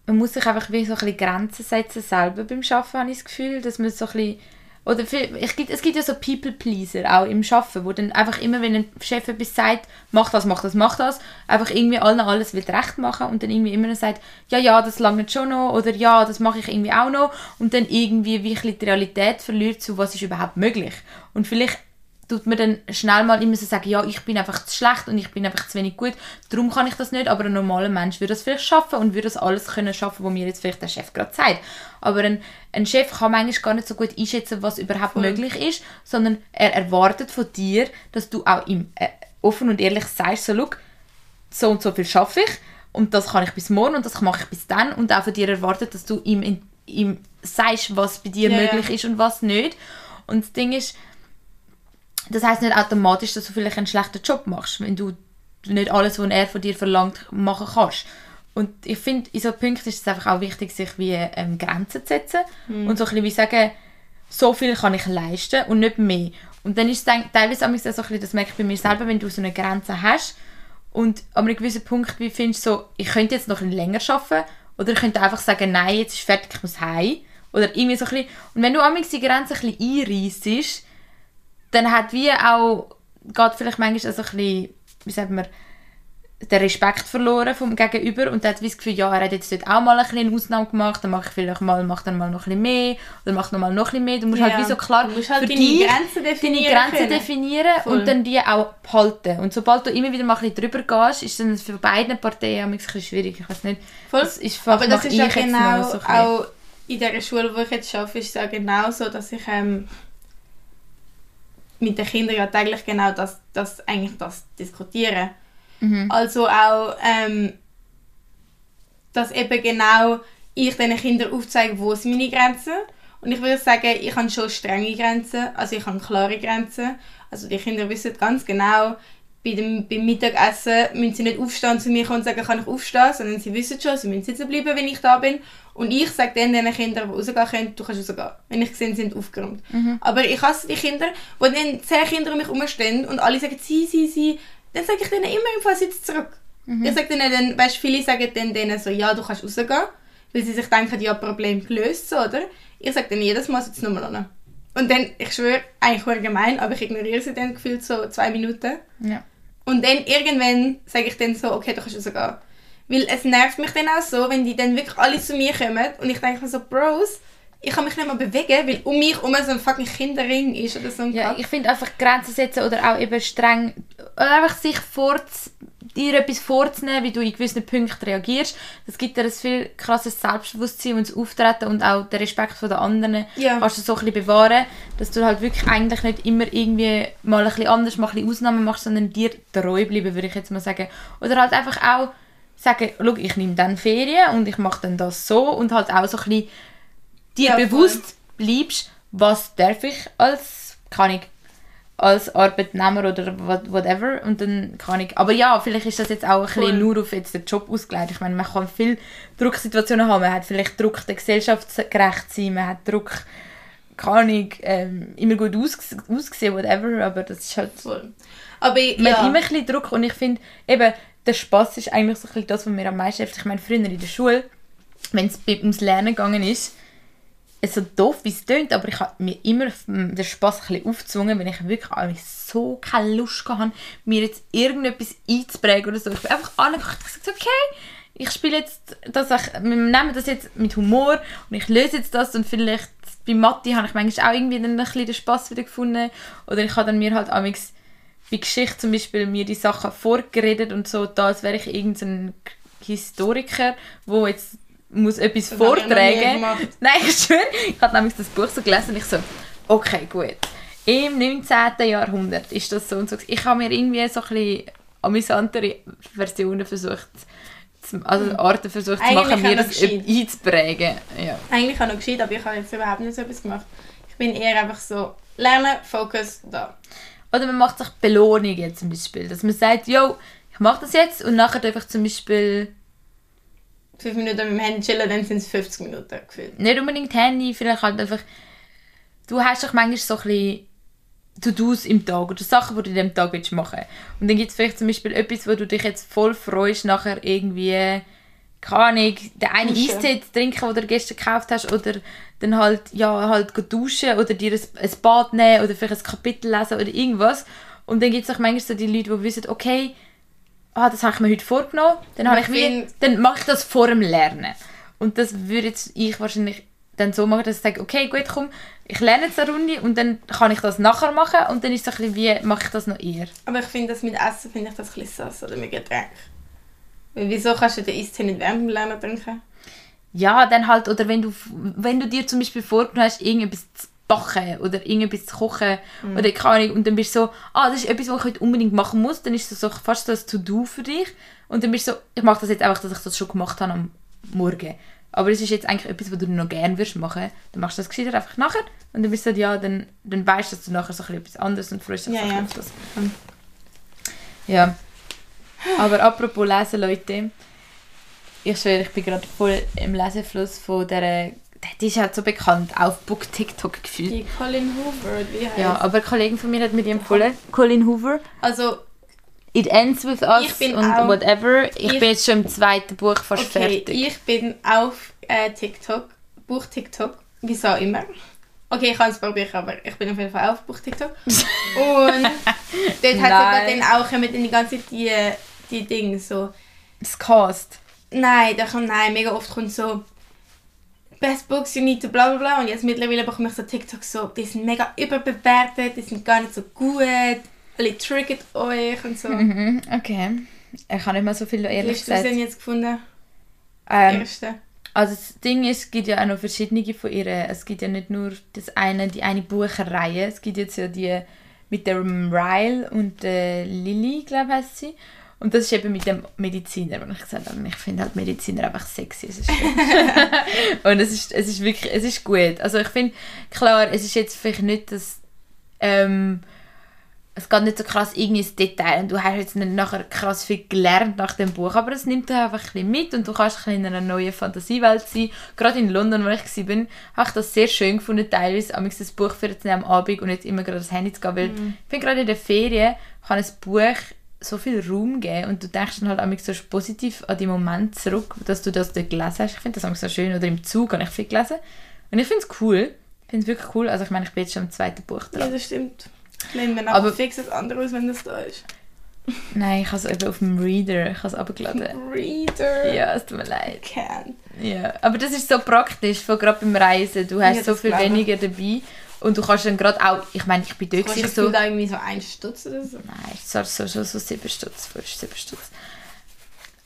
man muss sich einfach wie so ein bisschen Grenzen setzen selber beim Arbeiten, habe ich das Gefühl, dass man so ein bisschen, oder viel, ich, es gibt ja so People-Pleaser auch im Arbeiten, wo dann einfach immer, wenn ein Chef etwas sagt, mach das, mach das, mach das, einfach irgendwie allen alles will recht machen und dann irgendwie immer sagt, ja, ja, das langt schon noch oder ja, das mache ich irgendwie auch noch und dann irgendwie bisschen die Realität verliert zu, was ist überhaupt möglich. Und vielleicht tut man dann schnell mal immer so sagen, ja, ich bin einfach zu schlecht und ich bin einfach zu wenig gut, darum kann ich das nicht, aber ein normaler Mensch würde das vielleicht schaffen und würde das alles können schaffen, was mir jetzt vielleicht der Chef gerade sagt. Aber ein, ein Chef kann manchmal gar nicht so gut einschätzen, was überhaupt Voll. möglich ist, sondern er erwartet von dir, dass du auch ihm äh, offen und ehrlich sagst, so, so und so viel schaffe ich und das kann ich bis morgen und das mache ich bis dann und auch von dir erwartet, dass du ihm, ihm sagst, was bei dir ja. möglich ist und was nicht. Und das Ding ist, das heißt nicht automatisch, dass du vielleicht einen schlechten Job machst, wenn du nicht alles, was er von dir verlangt, machen kannst. Und ich finde, in so Punkten ist es einfach auch wichtig, sich wie ähm, Grenzen zu setzen Mhm. und so ein bisschen wie sagen, so viel kann ich leisten und nicht mehr. Und dann ist es teilweise auch so ein bisschen, das merke ich bei mir selber, wenn du so eine Grenze hast und an einem gewissen Punkt wie findest du so, ich könnte jetzt noch ein bisschen länger arbeiten oder ich könnte einfach sagen, nein, jetzt ist fertig, ich muss heim. Oder irgendwie so ein bisschen. Und wenn du am die Grenze ein bisschen einreissest, dann hat wie auch, geht vielleicht manchmal so ein bisschen, wie sagt man, den Respekt verloren vom Gegenüber und hat wie das Gefühl, ja, er hat jetzt dort auch mal ein bisschen eine Ausnahme gemacht, dann mache ich vielleicht mal, mach dann mal noch ein bisschen mehr oder mach noch mal noch ein bisschen mehr. Du musst Ja. halt wie so klar Du musst halt für deine dich Grenzen definieren deine Grenzen definieren Voll. und dann die auch behalten. Und sobald du immer wieder mal ein bisschen drüber gehst, ist dann für beide Parteien ein bisschen schwierig. Ich weiß nicht, Voll. das ist Aber das ist ja genau so auch in der Schule, wo ich jetzt arbeite, ist es ja genau so, dass ich ähm, mit den Kindern ja täglich genau das, das eigentlich das diskutiere. Mhm. Also auch, ähm, dass eben genau ich den Kindern aufzeige, wo sind meine Grenzen. Und ich würde sagen, ich habe schon strenge Grenzen, also ich habe klare Grenzen. Also die Kinder wissen ganz genau, bei dem, beim Mittagessen müssen sie nicht aufstehen zu mir kommen und sagen, kann ich aufstehen, sondern sie wissen schon, sie müssen sitzen bleiben, wenn ich da bin. Und ich sage dann den Kindern, die rausgehen können, du kannst rausgehen, wenn ich sehe, sie sind aufgeräumt. Aber ich hasse die Kinder, wo dann zehn Kinder um mich herumstehen und alle sagen, sie, sie, sie, dann sage ich denen immer im Fall sitz zurück. Ich sage denen dann, weißt, viele sagen dann denen so, ja, du kannst rausgehen, weil sie sich denken, ja, Problem gelöst, so, oder? Ich sage dann jedes Mal, sitz nochmal an. Und dann, ich schwöre, eigentlich gemein, aber ich ignoriere sie dann gefühlt so zwei Minuten. Ja. Und dann irgendwann sage ich dann so, okay, du kannst rausgehen. Weil es nervt mich dann auch so, wenn die dann wirklich alle zu mir kommen und ich denke mir so, Bros, ich kann mich nicht mehr bewegen, weil um mich herum so ein fucking Kinderring ist oder so ein Ja, Kack. ich finde einfach Grenzen setzen oder auch eben streng, oder einfach sich vorz, dir etwas vorzunehmen, wie du in gewissen Punkten reagierst. Das gibt dir ein viel krasses Selbstbewusstsein und das Auftreten und auch den Respekt von den anderen Ja. kannst du so ein bisschen bewahren, dass du halt wirklich eigentlich nicht immer irgendwie mal ein bisschen anders, mal ein bisschen Ausnahmen machst, sondern dir treu bleiben, würde ich jetzt mal sagen. Oder halt einfach auch sagen, schau, ich nehme dann Ferien und ich mache dann das so und halt auch so ein bisschen dir Ja, voll. bewusst bleibst, was darf ich als, kann ich, als Arbeitnehmer oder what- whatever und dann kann ich, aber ja, vielleicht ist das jetzt auch ein Voll. bisschen nur auf jetzt den Job ausgelegt. Ich meine, man kann viele Drucksituationen haben, man hat vielleicht Druck, der Gesellschaft gerecht sein, man hat Druck, kann ich, ähm, immer gut ausges aussehen, whatever, aber das ist halt, Voll. Aber ich- man hat ja, immer ein bisschen Druck und ich finde, eben, der Spaß ist eigentlich so ein bisschen das, was mir am meisten hilft. Ich meine, früher in der Schule, wenn es ums Lernen gegangen ist, es so doof wie es tönt, aber ich habe mir immer mm, den Spaß ein bisschen aufgezwungen, wenn ich wirklich so keine Lust habe, mir jetzt irgendetwas einzuprägen oder so. Ich bin einfach angekommen und gesagt, okay, ich spiele jetzt das, auch- wir nehmen das jetzt mit Humor und ich löse jetzt das und vielleicht bei Mathe habe ich manchmal auch irgendwie dann ein bisschen den Spaß wieder gefunden oder ich habe dann mir halt amigs bei Geschichte zum Beispiel mir die Sachen vorgeredet und so, da als wäre ich irgendein Historiker, wo jetzt muss etwas Das habe ich vortragen. gemacht. <laughs> Nein, ich schwöre, ich habe nämlich das Buch so gelesen und ich so, okay, gut. Im 19. Jahrhundert ist das so und so. Ich habe mir irgendwie so ein bisschen amüsantere Versionen versucht, zu, also Arten versucht zu Eigentlich machen, mir das einzuprägen. Ja. eigentlich auch noch gescheit, aber ich habe jetzt überhaupt nicht so etwas gemacht. Ich bin eher einfach so, lernen, Fokus, da. Oder man macht sich Belohnungen zum Beispiel. Dass man sagt, yo, ich mache das jetzt und nachher einfach zum Beispiel Fünf Minuten mit dem Handy chillen, dann sind es 50 Minuten gefühlt. nicht unbedingt Handy, vielleicht halt einfach. Du hast doch manchmal so ein bisschen To-Dos im Tag oder Sachen, die du in dem Tag willst machen Und dann gibt es vielleicht zum Beispiel etwas, wo du dich jetzt voll freust, nachher irgendwie, keine Ahnung, den einen Duschen. Eistee zu trinken, den du gestern gekauft hast, oder dann halt, ja, halt duschen oder dir ein, ein Bad nehmen oder vielleicht ein Kapitel lesen oder irgendwas. Und dann gibt es auch manchmal so die Leute, die wissen, okay, ah, das habe ich mir heute vorgenommen, dann, habe Ich wie, dann mache ich das vor dem Lernen. Und das würde jetzt ich wahrscheinlich dann so machen, dass ich sage, okay, gut, komm, ich lerne jetzt eine Runde und dann kann ich das nachher machen und dann ist es so ein bisschen wie, mache ich das noch eher. Aber ich finde das mit Essen, finde ich das ein bisschen sass, oder mit Getränk. Wieso kannst du den Eistee nicht während dem Lernen trinken? Ja, dann halt, oder wenn du, wenn du dir zum Beispiel vorgenommen hast, irgendetwas zu backen oder irgendetwas zu kochen oder keine Ahnung, und dann bist du so, ah, das ist etwas, was ich heute unbedingt machen muss, dann ist das so fast so ein To-Do für dich und dann bist du so, ich mache das jetzt einfach, dass ich das schon gemacht habe am Morgen. Aber es ist jetzt eigentlich etwas, was du noch gerne würdest machen, dann machst du das gescheiter einfach nachher und dann bist du so, ja, dann, dann weißt du, dass du nachher so etwas anderes und freust dich Ja, ja. auf das. Ja. Aber apropos Lesen, Leute. Ich schwöre, ich bin gerade voll im Lesefluss von der... Die ist halt so bekannt, auf Book TikTok gefühlt. Die Colin Hoover, wie heißt Ja, aber eine Kollegin von mir hat mir die empfohlen. Colin Hoover. Also, It Ends With Us und auch- whatever. Ich, ich- bin jetzt schon im zweiten Buch fast okay, fertig. ich bin auf äh, TikTok, Buch TikTok, wieso immer. Okay, ich kann es probieren, aber ich bin auf jeden Fall auf Buch TikTok. <laughs> Und dort hat Nein. dann auch kommen dann die ganze Zeit die, die Dinge so. Das Cast. Nein, da kommt, nein, mega oft kommt so Best Books you need to bla bla bla und jetzt mittlerweile bekomme ich so TikTok so, die sind mega überbewertet, die sind gar nicht so gut, alle triggert euch und so. Mhm, okay. Ich habe nicht mehr so viel Wie ehrlich hast du sie gesagt. denn jetzt gefunden? Ähm, Erste. also das Ding ist, es gibt ja auch noch verschiedene von ihr. Es gibt ja nicht nur das eine, die eine Bucherreihe. Es gibt jetzt ja die mit der Ryle und der Lily, glaube ich, heisst sie. Und das ist eben mit dem Mediziner, wo ich gesagt habe, ich finde halt Mediziner einfach sexy. Es ist <laughs> und es ist, es ist wirklich, es ist gut. Also ich finde, klar, es ist jetzt vielleicht nicht das, ähm, es geht nicht so krass irgendwie ins Detail und du hast jetzt nicht nachher krass viel gelernt nach dem Buch, aber es nimmt dich einfach ein bisschen mit und du kannst ein bisschen in einer neuen Fantasiewelt sein. Gerade in London, wo ich war, habe ich das sehr schön gefunden, teilweise amigs das Buch für am Abend und nicht immer gerade das Handy zu gehen, weil ich finde gerade in der Ferien kann ein Buch so viel Raum geben und du denkst dann halt amigs so positiv an die Momente zurück, dass du das dort gelesen hast. Ich finde das amigs so schön. Oder im Zug habe ich viel gelesen. Und ich finde es cool. Ich finde es wirklich cool. Also ich meine, ich bin jetzt schon im zweiten Buch Ja, dran. das stimmt. Ich lehne mir Aber- fix das andere aus, wenn das da ist. <laughs> Nein, ich habe es eben auf dem Reader. Ich habe es abgeladen. Reader. Ja, es tut mir leid. Can. Ja, aber das ist so praktisch, gerade beim Reisen. Du hast Ja, so viel weniger dabei. Und du kannst dann gerade auch, ich meine, ich bin dort gewesen, das so... Da irgendwie so ein Stutz oder so. Nein, es war so, so, so sieben Stutz, fünf, sieben Stutz.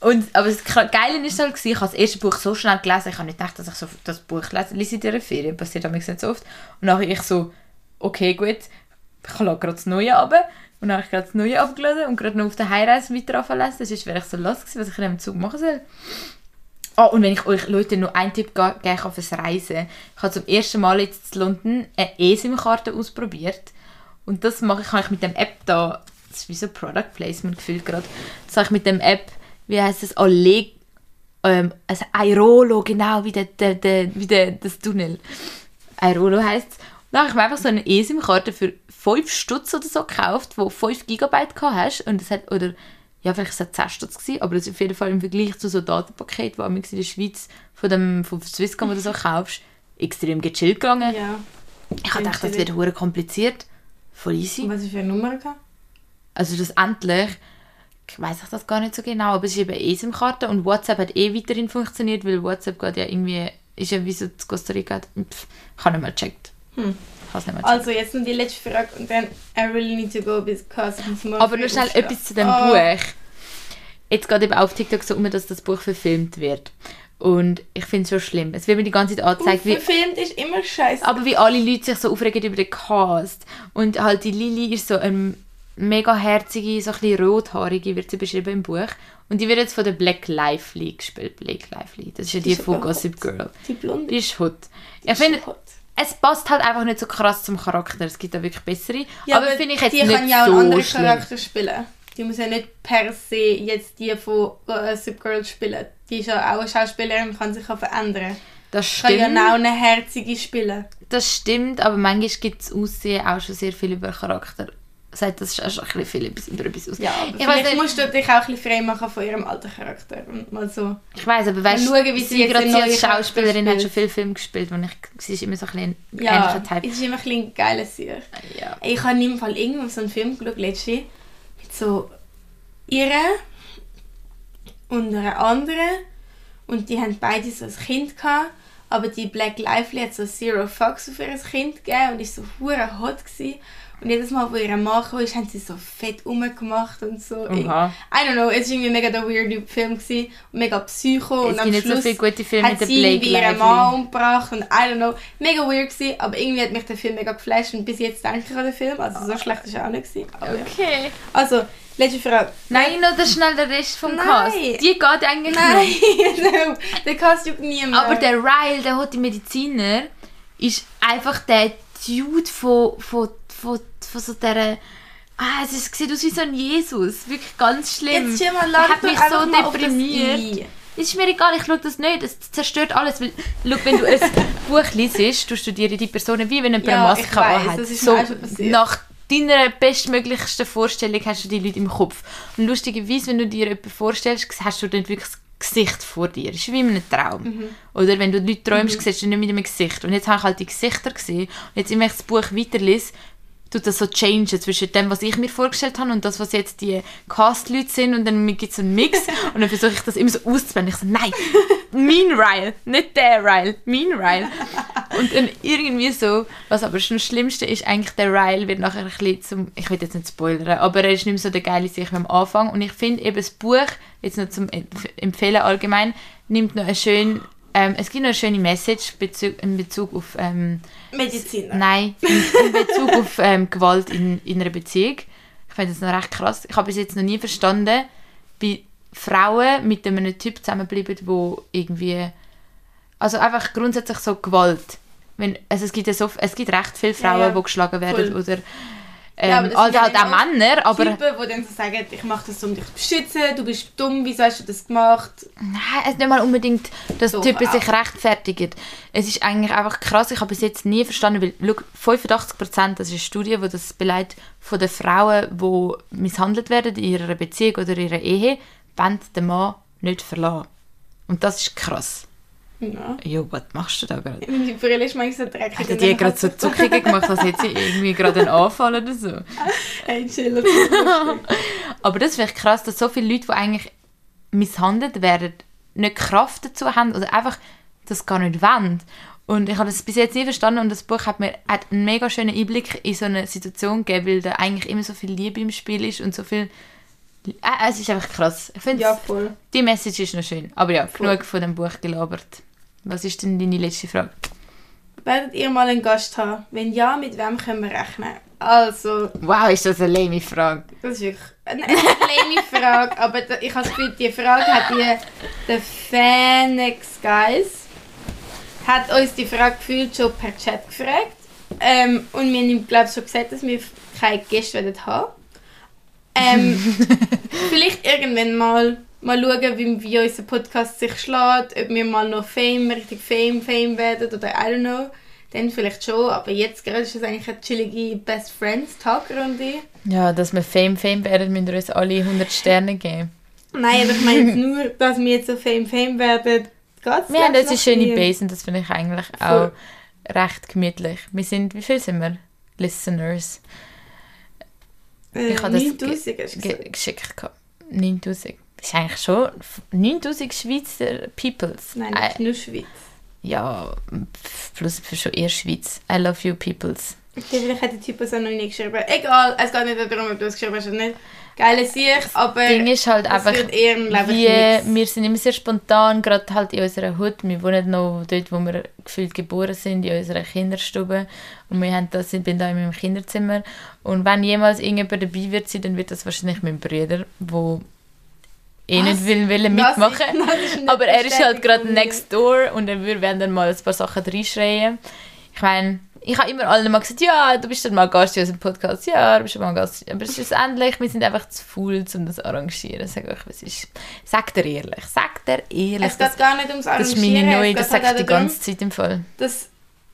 Und, aber das Geile ist halt, ich habe das erste Buch so schnell gelesen, ich habe nicht gedacht, dass ich so das Buch lese, lese in dieser Ferien, passiert amigs nicht so oft. Und dann habe ich so, okay, gut, ich lade gerade das Neue ab. Und dann habe ich gerade das Neue abgeladen und gerade noch auf der Heimreise weiter anfangen. Das ist, weil ich so los gewesen, was ich in dem Zug machen soll. Ah, und wenn ich euch Leute noch einen Tipp ge- geben kann fürs Reisen. Ich habe zum ersten Mal jetzt in London eine eSIM-Karte ausprobiert. Und das mache ich, ich mit dem App da, das ist wie so Product Placement gefühlt gerade, das habe ich mit dem App, wie heißt das, Alleg, ähm, also Airolo, genau, wie, der, der, der, wie der, das Tunnel. Airolo heisst es. Dann habe ich mir einfach so eine eSIM-Karte für 5 Stutz oder so gekauft, wo 5 Gigabyte gehabt hast. Und das hat, oder, ja, vielleicht war es 10 Stutz gewesen, aber das ist auf jeden Fall im Vergleich zu so Datenpaket, die in der Schweiz von dem, von Swisscom oder so <laughs> kaufst, extrem gechillt gegangen. Ja. Ich habe gedacht, das wird hure kompliziert. Voll easy. Und was ich für eine Nummer gehabt? Also schlussendlich, ich weiß ich das gar nicht so genau, aber es ist eben eSIM-Karte und WhatsApp hat eh weiterhin funktioniert, weil WhatsApp geht ja irgendwie, ist ja wie so zu Costa Rica, pff, ich habe nicht mal gecheckt. Hm. Nicht. Also jetzt noch die letzte Frage und dann I really need to go because morgen aber nur schnell aufstehen. etwas zu dem Ah, Buch. Jetzt geht eben auf TikTok so um, dass das Buch verfilmt wird. Und ich finde es schon schlimm. Es wird mir die ganze Zeit angezeigt, wie Verfilmt ist immer scheiße. Aber wie alle Leute sich so aufregen über den Cast. Und halt die Lily ist so eine mega herzige, so ein bisschen rothaarige, wird sie beschrieben im Buch. Und die wird jetzt von der Black Lively gespielt. Black Lively. Das ist ja die, Die ist von Gossip hot. Girl. Die Blonde. Die ist hot. Die Ich finde, ist hot. Es passt halt einfach nicht so krass zum Charakter. Es gibt da wirklich bessere. Ja, aber finde ich jetzt die nicht kann ja auch so einen anderen schlimm. Charakter spielen. Die muss ja nicht per se jetzt die von Gossip Girl spielen. Die ist ja auch eine Schauspielerin und kann sich auch verändern. Das Kann ja stimmt. auch eine herzige spielen. Das stimmt, aber manchmal gibt das Aussehen auch schon sehr viel über Charakter. Sagt das ist auch schon ein bisschen viel etwas über etwas aus. Ja, aber Ich weiß vielleicht musst du dich auch ein bisschen frei machen von ihrem alten Charakter. Und mal so. Ich weiß, aber weißt schauen, wie sie gerade als Schauspielerin hat schon viele Filme gespielt, wo ich, sie ist immer so ein bisschen Ja, ähnlicher Typ. es ist immer ein bisschen geiler Sieg. Ja. Ich habe im Fall irgendwo so einen Film geschaut, letztens, mit so ihr und einer anderen. Und die haben beide so ein Kind gehabt. Aber die Black Lively hat so Zero Fucks auf ihr Kind gegeben und ist so hure hot gewesen. Und jedes Mal, wo ihr Mann kam, ist, haben sie so fett rumgemacht und so. Ich, I don't know, es war irgendwie mega der weirde Film gewesen, und mega psycho. Es und am nicht so Schluss viele gute Filme hat mit sie Blake irgendwie ihren Mann umgebracht und I don't know, mega weird gewesen, aber irgendwie hat mich der Film mega geflasht und bis jetzt denke ich an den Film, also so schlecht ist er auch nicht gewesen. Aber ja. Okay. Also, letzte Frage. Nein, noch der schnell der Rest vom Nein. Cast. Die geht eigentlich Nein, noch. <laughs> no, der Cast juckt niemand. Aber der Ryle, der hotte Mediziner, ist einfach der Dude von, von, von, von so der Ah, es ist, sieht aus wie so ein Jesus. Wirklich ganz schlimm. Jetzt Das lad hat mich so das deprimiert. Es ist mir egal, ich schaue das nicht. Es zerstört alles. Weil, schau, wenn du ein <laughs> Buch liest, du studierst die Personen wie wenn jemand Ja, eine Maske weiss, anhat. das ist so nach deiner bestmöglichsten Vorstellung hast du die Leute im Kopf. Und lustigerweise, wenn du dir jemanden vorstellst, hast du dann wirklich das Gesicht vor dir. Es ist wie in einem Traum. Mhm. Oder wenn du Leute träumst, siehst du nicht mit dem Gesicht. Und jetzt habe ich halt die Gesichter gesehen. Und jetzt, wenn ich das Buch weiterlese, tut das so changen zwischen dem, was ich mir vorgestellt habe und das, was jetzt die Cast-Leute sind und dann gibt es einen Mix und dann versuche ich das immer so auszublenden. Ich so, nein, mein Ryle, nicht der Ryle, mein Ryle. Und dann irgendwie so, was aber schon das Schlimmste ist, eigentlich der Ryle wird nachher ein bisschen zum, ich will jetzt nicht spoilern, aber er ist nicht mehr so der geile sich wie am Anfang und ich finde eben das Buch, jetzt noch zum Empf- Empfehlen allgemein, nimmt noch eine schöne, ähm, es gibt noch eine schöne Message Bezug, in Bezug auf ähm, Mediziner. Nein, in, in Bezug auf ähm, Gewalt in, in einer Beziehung. Ich finde das noch recht krass. Ich habe bis jetzt noch nie verstanden, wie Frauen mit einem Typ zusammenbleiben, wo irgendwie... Also einfach grundsätzlich so Gewalt. Wenn, also es gibt ja so, es gibt recht viele Frauen, Ja, ja. die geschlagen werden Voll. oder Ja, aber ähm, also ja halt dann auch Männer, aber Typen, die dann so sagen, ich mache das, um dich zu beschützen, du bist dumm, wieso hast du das gemacht? Nein, es ist nicht mal unbedingt, dass Doch, Typen sich auch. rechtfertigen. Es ist eigentlich einfach krass, ich habe bis jetzt nie verstanden, weil schau, 85%, das ist eine Studie, die das beleidigt, von den Frauen, die misshandelt werden in ihrer Beziehung oder ihrer Ehe, wollen den Mann nicht verlassen. Und das ist krass. Ja. Jo, was machst du da gerade? Meine Brille ist manchmal so dreckig. Hat die gerade so zuckige gemacht, als hätte sie irgendwie gerade einen Anfall oder so? <laughs> Ist lustig. <laughs> Aber das ist vielleicht krass, dass so viele Leute, die eigentlich misshandelt werden, nicht Kraft dazu haben oder einfach das gar nicht wollen. Und ich habe das bis jetzt nie verstanden und das Buch hat mir hat einen mega schönen Einblick in so eine Situation gegeben, weil da eigentlich immer so viel Liebe im Spiel ist und so viel... Äh, es ist einfach krass. Ich finde, Ja, die Message ist noch schön. Aber ja, Voll. genug von dem Buch gelabert. Was ist denn deine letzte Frage? Werdet ihr mal einen Gast haben? Wenn ja, mit wem können wir rechnen? Also, Wow, ist das eine lame Frage. das ist wirklich eine eine kleine Frage, aber ich habe das Gefühl, die Frage hat die, der Fanex Guys hat uns die Frage gefühlt schon per Chat gefragt. Ähm, und wir haben, glaube ich, schon gesagt, dass wir keine Gäste haben. Ähm, <laughs> vielleicht irgendwann mal, mal schauen, wie, wie unser Podcast sich schlägt, ob wir mal noch Fame, richtig Fame, Fame werden oder I don't know. Dann vielleicht schon, aber jetzt gerade ist es eigentlich eine chillige Best Friends Talkrunde. Ja, dass wir Fame Fame werden, müssen wir uns alle 100 Sterne geben. Nein, aber ich meine jetzt nur, dass wir jetzt so Fame, Fame werden. Geht's Wir haben eine schöne? Base und das finde ich eigentlich auch Voll. recht gemütlich. Wir sind, wie viel sind wir? Listeners. Äh, Ich habe das 9000 hast du Ge gesagt. geschickt. gehabt. 9000. Das ist eigentlich schon 9000 Schweizer Peoples. Nein, Äh, das ist nur Schweiz. ja, plus schon eher Schweiz. I love you Peoples. Okay, vielleicht hat der Typ es auch noch nie geschrieben. Egal, es geht nicht darum, ob du es geschrieben hast oder nicht. Geile Sicht, aber Ding ist halt einfach, Leben wie, wir sind immer sehr spontan, gerade halt in unserer Hut. Wir wohnen noch dort, wo wir gefühlt geboren sind, in unserer Kinderstube. Und wir haben das, ich bin da in meinem Kinderzimmer. Und wenn jemals irgendjemand dabei wird dann wird das wahrscheinlich mein Bruder, der eh Was? nicht will, will <laughs> Das mitmachen ist- das Aber er ist halt gerade next door und dann werden dann mal ein paar Sachen reinschreien. Ich meine, ich habe immer allen mal gesagt, ja, du bist dann mal Gast in unserem Podcast, ja, du bist mal Gast. Aber schlussendlich, wir sind einfach zu faul, um das zu arrangieren. Sag euch, was ist. Sagt er ehrlich, sagt er ehrlich. Es Das, geht gar nicht ums das ist Arrangieren. meine neue, das ich auch die ganze Zeit im Fall. dass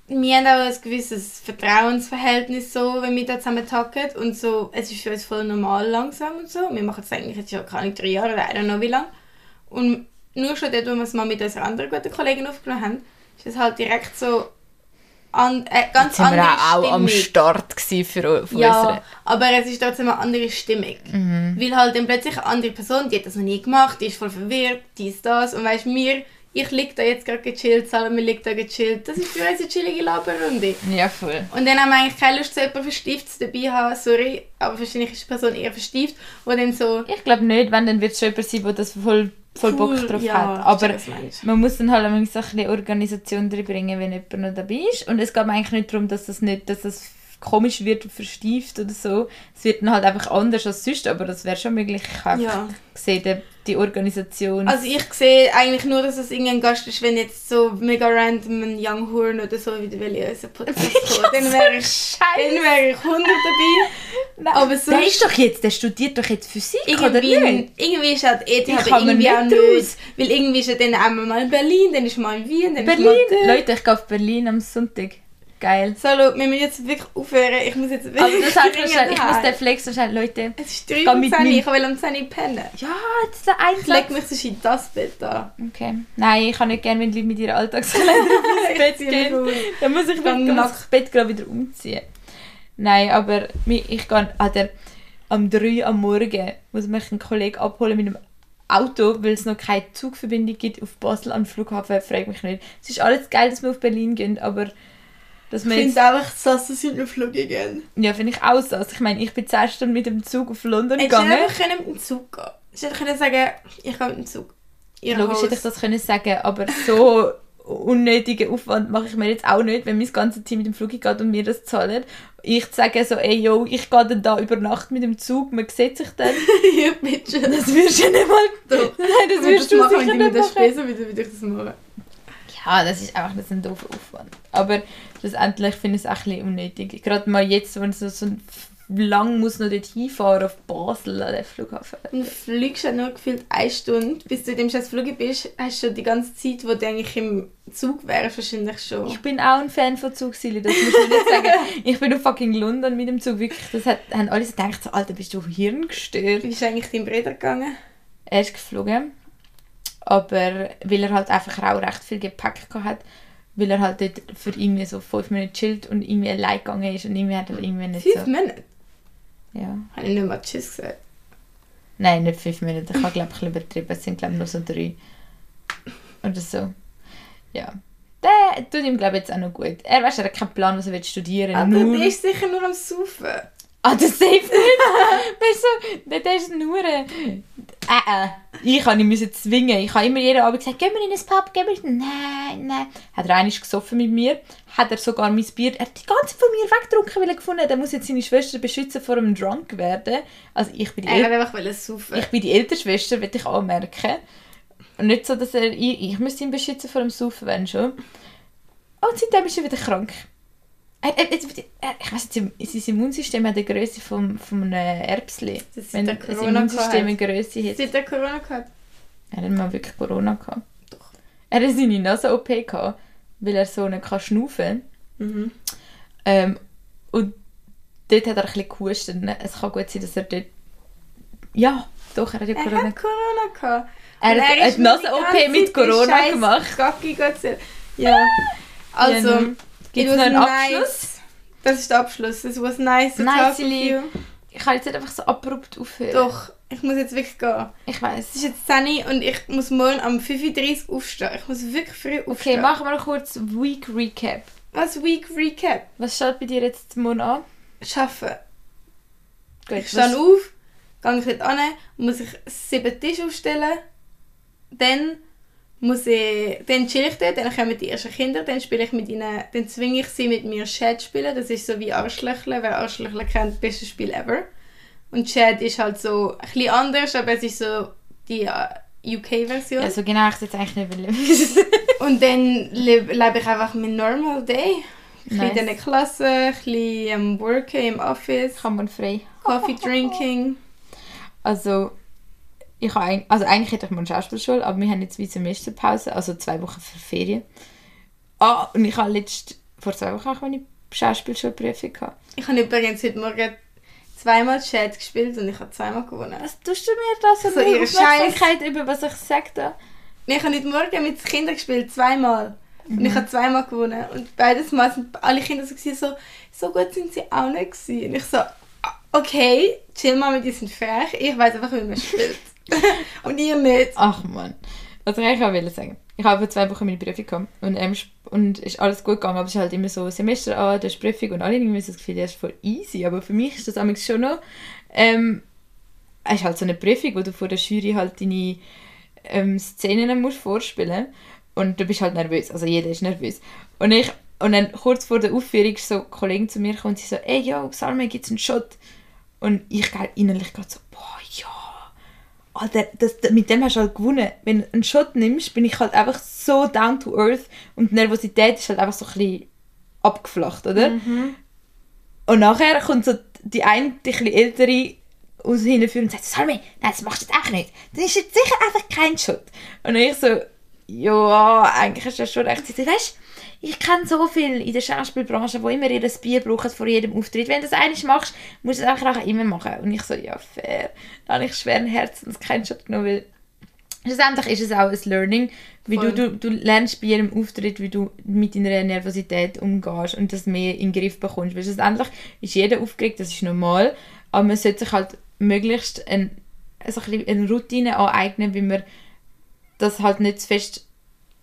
wir haben auch ein gewisses Vertrauensverhältnis so, wenn wir da zusammen tacken und so, es ist für uns voll normal langsam und so. Wir machen es eigentlich jetzt schon keine drei Jahre oder don't know wie lange. Und nur schon dort, wo wir es mal mit unserer anderen guten Kollegin aufgenommen haben, ist es halt direkt so an, äh, ganz Jetzt wir andere auch, auch am Stimmung. Start für, für Ja, unsere... aber es ist trotzdem eine andere Stimmung. Mhm. Weil halt dann plötzlich eine andere Person, die hat das noch nie gemacht, die ist voll verwirrt, dies, das. Und weißt mir, ich liege da jetzt gerade gechillt, Salome liegt da gechillt. Das ist für uns eine chillige Laberrunde. Ja, voll. Und dann haben wir eigentlich keine Lust, so jemanden Verstieftes dabei zu haben. Sorry, aber wahrscheinlich ist die Person eher verstieft. Und dann so... Ich glaube nicht, wenn, dann wird es schon jemand sein, der das voll, voll Bock cool, drauf ja, hat. Aber. Man muss dann halt ein bisschen Organisation reinbringen, wenn jemand noch dabei ist. Und es geht eigentlich nicht darum, dass das nicht, dass das komisch wird und verstieft oder so. Es wird dann halt einfach anders als sonst, aber das wäre schon möglich. Ich Ja. gesehen, die, die Organisation. Also ich sehe eigentlich nur, dass es irgendein Gast ist, wenn jetzt so mega random ein Young Horn oder so wieder will in unseren Podcast <laughs> kommt. Dann wäre ich, dann wäre ich 100 dabei. <laughs> Nein, aber der sonst- ist doch jetzt, der studiert doch jetzt Physik, oder Irgendwie, nicht? irgendwie ist halt ETH, Ich aber kann irgendwie auch nicht nicht. aus. Weil irgendwie ist er dann einmal mal in Berlin, dann ist mal in Wien, dann ist Berlin! mal dort. Leute, ich gehe auf Berlin am Sonntag. Geil. So, schau, wir müssen jetzt wirklich aufhören. Ich muss jetzt wirklich Aber das heißt dringend wahrscheinlich, ich muss den Flex wahrscheinlich, Leute. Es ist Geh 3 mit Uhr, ich will um 10 Uhr pennen. Ja, jetzt der Ich leg mich sonst in das Bett an. Okay. Nein, ich kann nicht gerne, wenn die Leute mit ihrer Alltagskleider ins <laughs> Bett gehen. Dann muss ich Dann das Bett gerade wieder umziehen. Nein, aber ich gehe also, am 3 am Morgen muss mich ein Kollege abholen mit dem Auto, weil es noch keine Zugverbindung gibt auf Basel am Flughafen, fragt mich nicht. Es ist alles geil, dass wir auf Berlin gehen, aber dass Ich finde einfach sass, dass ich nicht fliegen gehen. ja, finde ich auch so. Also ich meine, ich bin 10 Stunden mit dem Zug auf London Hättest du gegangen. einfach können mit dem Zug gehen Ich hätte können sagen, ich gehe mit dem Zug. Ihr Logisch hätte ich Haus. das können sagen, aber so unnötigen Aufwand mache ich mir jetzt auch nicht, wenn mein ganzes Team mit dem Flug geht und mir das zahlen. Ich sage so, ey yo, ich gehe dann da über Nacht mit dem Zug, man sieht sich dann. <laughs> ja, bitte. Das wirst du nicht mal... Doch. Nein, das Das wirst würdest du machen, sicher ich nicht mit der machen. Spesen wieder würde ich das machen. Ja, das ist einfach das ein doofer Aufwand. Aber schlussendlich finde ich es auch ein bisschen unnötig. Gerade mal jetzt, wenn es so, so lang muss noch dort hinfahren auf Basel an den Flughafen. Und du fliegst ja nur gefühlt eine Stunde, bis du in dem Scheiß Flug bist, hast du schon die ganze Zeit, wo du eigentlich im Zug wärst, wahrscheinlich schon. Ich bin auch ein Fan von Zugsilly, das muss ich nicht <laughs> sagen. Ich bin auf fucking London mit dem Zug, wirklich, das hat, haben alle so gedacht, so, Alter, bist du hirngestört? Wie ist eigentlich dein Bruder gegangen? Er ist geflogen, aber weil er halt einfach auch recht viel Gepäck hat, weil er halt dort für irgendwie so fünf Minuten chillt und irgendwie allein gegangen ist und irgendwie hat er irgendwie nicht Fünf so... Minuten? Ja. Habe ich nicht mal Tschüss gesagt. Nein, nicht fünf Minuten, ich habe glaube ich ein bisschen übertrieben, es sind glaube ich nur so drei. Oder so. Ja. Der tut ihm glaube ich jetzt auch noch gut. Er weiß, er hat keinen Plan, was er will studieren Aber nur... der ist sicher nur am Saufen. Ah, das safe nicht. <laughs> weißt du, der, der ist nur. Äh, äh. Ich habe ihn müssen zwingen. Ich habe immer jeden Abend gesagt, gehen wir in ein Pub, gehen wir in... Nein, nein. Hat er einmal gesoffen mit mir, hat er sogar mein Bier, er hat die ganze von mir weggetrunken, weil er gefunden hat, er muss jetzt seine Schwester beschützen vor einem Drunk werden. Also ich bin die, Er El ich bin die ältere Schwester, will ich anmerken. Und nicht so, dass er... Ich, ich müsste ihn beschützen vor dem Saufen, wenn schon. Und seitdem ist er wieder krank. Er, er, er, er, ich weiss nicht, sein Immunsystem hat die Größe vom, vom einem Erbsli. Das ist Wenn der das Corona Immunsystem eine Größe hat. Seit der Corona gehabt. Er hat mal wirklich Corona gehabt. Er hat seine Nase-OP gehabt, weil er so nicht kann schnaufen Mhm. ähm, Und dort hat er ein bisschen gehustet. Es kann gut sein, dass er dort... Ja, doch, er hat ja Er Corona hat Corona gehabt. Er Und hat eine ganze mit Corona gemacht. Gacki. Ja. Also, Ja, Gibt es einen nice. Abschluss? Das ist der Abschluss. Es was nice to Nice, talk you. Ich kann jetzt nicht einfach so abrupt aufhören. Doch, ich muss jetzt wirklich gehen. Ich Es weiß. ist jetzt 10 Uhr und ich muss morgen um 5.30 Uhr aufstehen. Ich muss wirklich früh Okay, aufstehen. machen wir noch kurz Week Recap. Was Week Recap? Was steht bei dir jetzt morgen an? Schaffen. Gut, Ich stehe auf, gehe ich dort hin, muss ich sieben Tische aufstellen. Dann muss ich, dann chill ich dort, dann kommen die ersten Kinder, dann spiele ich mit ihnen, dann zwinge ich sie mit mir Chat zu spielen. Das ist so wie Arschlöchle. Wer Arschlöchle kennt, das beste Spiel ever. Und Chat ist halt so ein bisschen anders, aber es ist so die äh, UK-Version. Ja, so genau ich jetzt eigentlich nicht wissen. Und dann lebe lebe ich einfach meinen Normal Day. Ein bisschen Nice. in der Klasse, ein bisschen am Worken im Office, Kann man frei. Coffee <laughs> drinking. Also, ich habe eigentlich, also eigentlich hätte ich mal eine Schauspielschule, aber wir haben jetzt wie Semesterpause, also zwei Wochen für Ferien. Ah, und ich habe letzt, vor zwei Wochen auch eine Schauspielschulprüfung gehabt. Ich habe übrigens heute Morgen zweimal Chat gespielt und ich habe zweimal gewonnen. Was tust du mir da so, So eine ihre Aufmerksamkeit über was ich sage da? Ich habe heute Morgen mit den Kindern gespielt, zweimal. Und Mhm. ich habe zweimal gewonnen. Und beides Mal sind alle Kinder so, gewesen, so, so gut sind sie auch nicht gewesen. Und ich so, ah, okay, chill mal, die sind frech. Ich weiß einfach, wie man spielt. <laughs> <laughs> und ihr nicht. Ach man. Was ich eigentlich auch sagen. Ich habe vor zwei Wochen meine Prüfung gehabt und, ähm, und ist alles gut gegangen, aber es ist halt immer so Semester an, du hast Prüfung und alle irgendwie das Gefühl, das ist voll easy, aber für mich ist das amigs schon noch, ähm, es ist halt so eine Prüfung, wo du vor der Jury halt deine ähm, Szenen musst vorspielen und du bist halt nervös, also jeder ist nervös. Und ich Und dann kurz vor der Aufführung ist so eine Kollegin zu mir gekommen und sie so, ey, yo, Salme, gibt's einen Shot? Und ich gehe innerlich gerade so, boah, ja. Alter, das, mit dem hast du halt gewonnen. Wenn du einen Shot nimmst, bin ich halt einfach so down to earth und die Nervosität ist halt einfach so ein bisschen abgeflacht, oder? Und nachher kommt so die eine, die ein bisschen ältere aus hinten und sagt, Salmi, nein, das machst du jetzt echt nicht. Das ist jetzt sicher einfach kein Shot. Und ich so, ja, eigentlich ist das schon recht. Sie sagt, weißt ich kenne so viel in der Schauspielbranche, die immer ihr Bier brauchen vor jedem Auftritt. Wenn du das eines machst, musst du es auch immer machen. Und ich so, ja, fair. Da habe ich schweren Herzens keinen Shot genommen, weil schlussendlich ist es auch ein Learning, wie du, Voll. du, du lernst bei jedem Auftritt, wie du mit deiner Nervosität umgehst und das mehr in den Griff bekommst. Weil schlussendlich ist jeder aufgeregt, das ist normal, aber man sollte sich halt möglichst ein, so ein eine Routine aneignen, wie man das halt nicht zu fest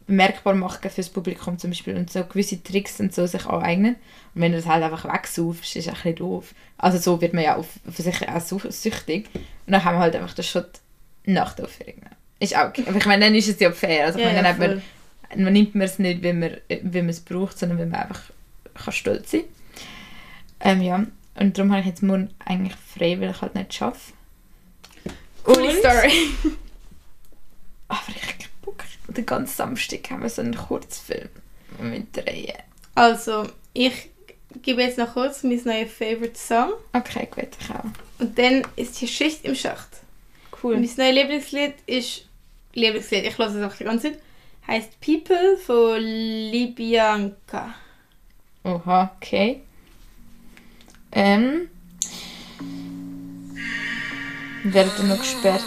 bemerkbar machen für das Publikum zum Beispiel und so gewisse Tricks und so sich aneignen. Und wenn du das halt einfach wegsaufst, ist es ein bisschen doof. Also so wird man ja auf, für sich auch süchtig. Und dann haben wir halt einfach den Shot nach der Aufführung. Ist auch okay. Aber ich meine, dann ist es ja fair. Also ich meine, dann ja, man, man nimmt man es nicht, wenn man, wenn man es braucht, sondern wenn man einfach kann stolz sein ähm, ja. Und darum habe ich jetzt morgen eigentlich frei, weil ich halt nicht schaffe. Coole Story. <laughs> Aber ich. Den ganzen Samstag haben wir so einen Kurzfilm mit drehen. Also, ich gebe jetzt noch kurz mein neues Favorite Song. Okay, gut, ich auch. Und dann ist die Schicht im Schacht. Cool. Mein neues Lieblingslied ist. Lieblingslied, ich höre es einfach die ganze Zeit. Heißt People von Libianca. Oha, okay. Ähm. Werden noch gesperrt.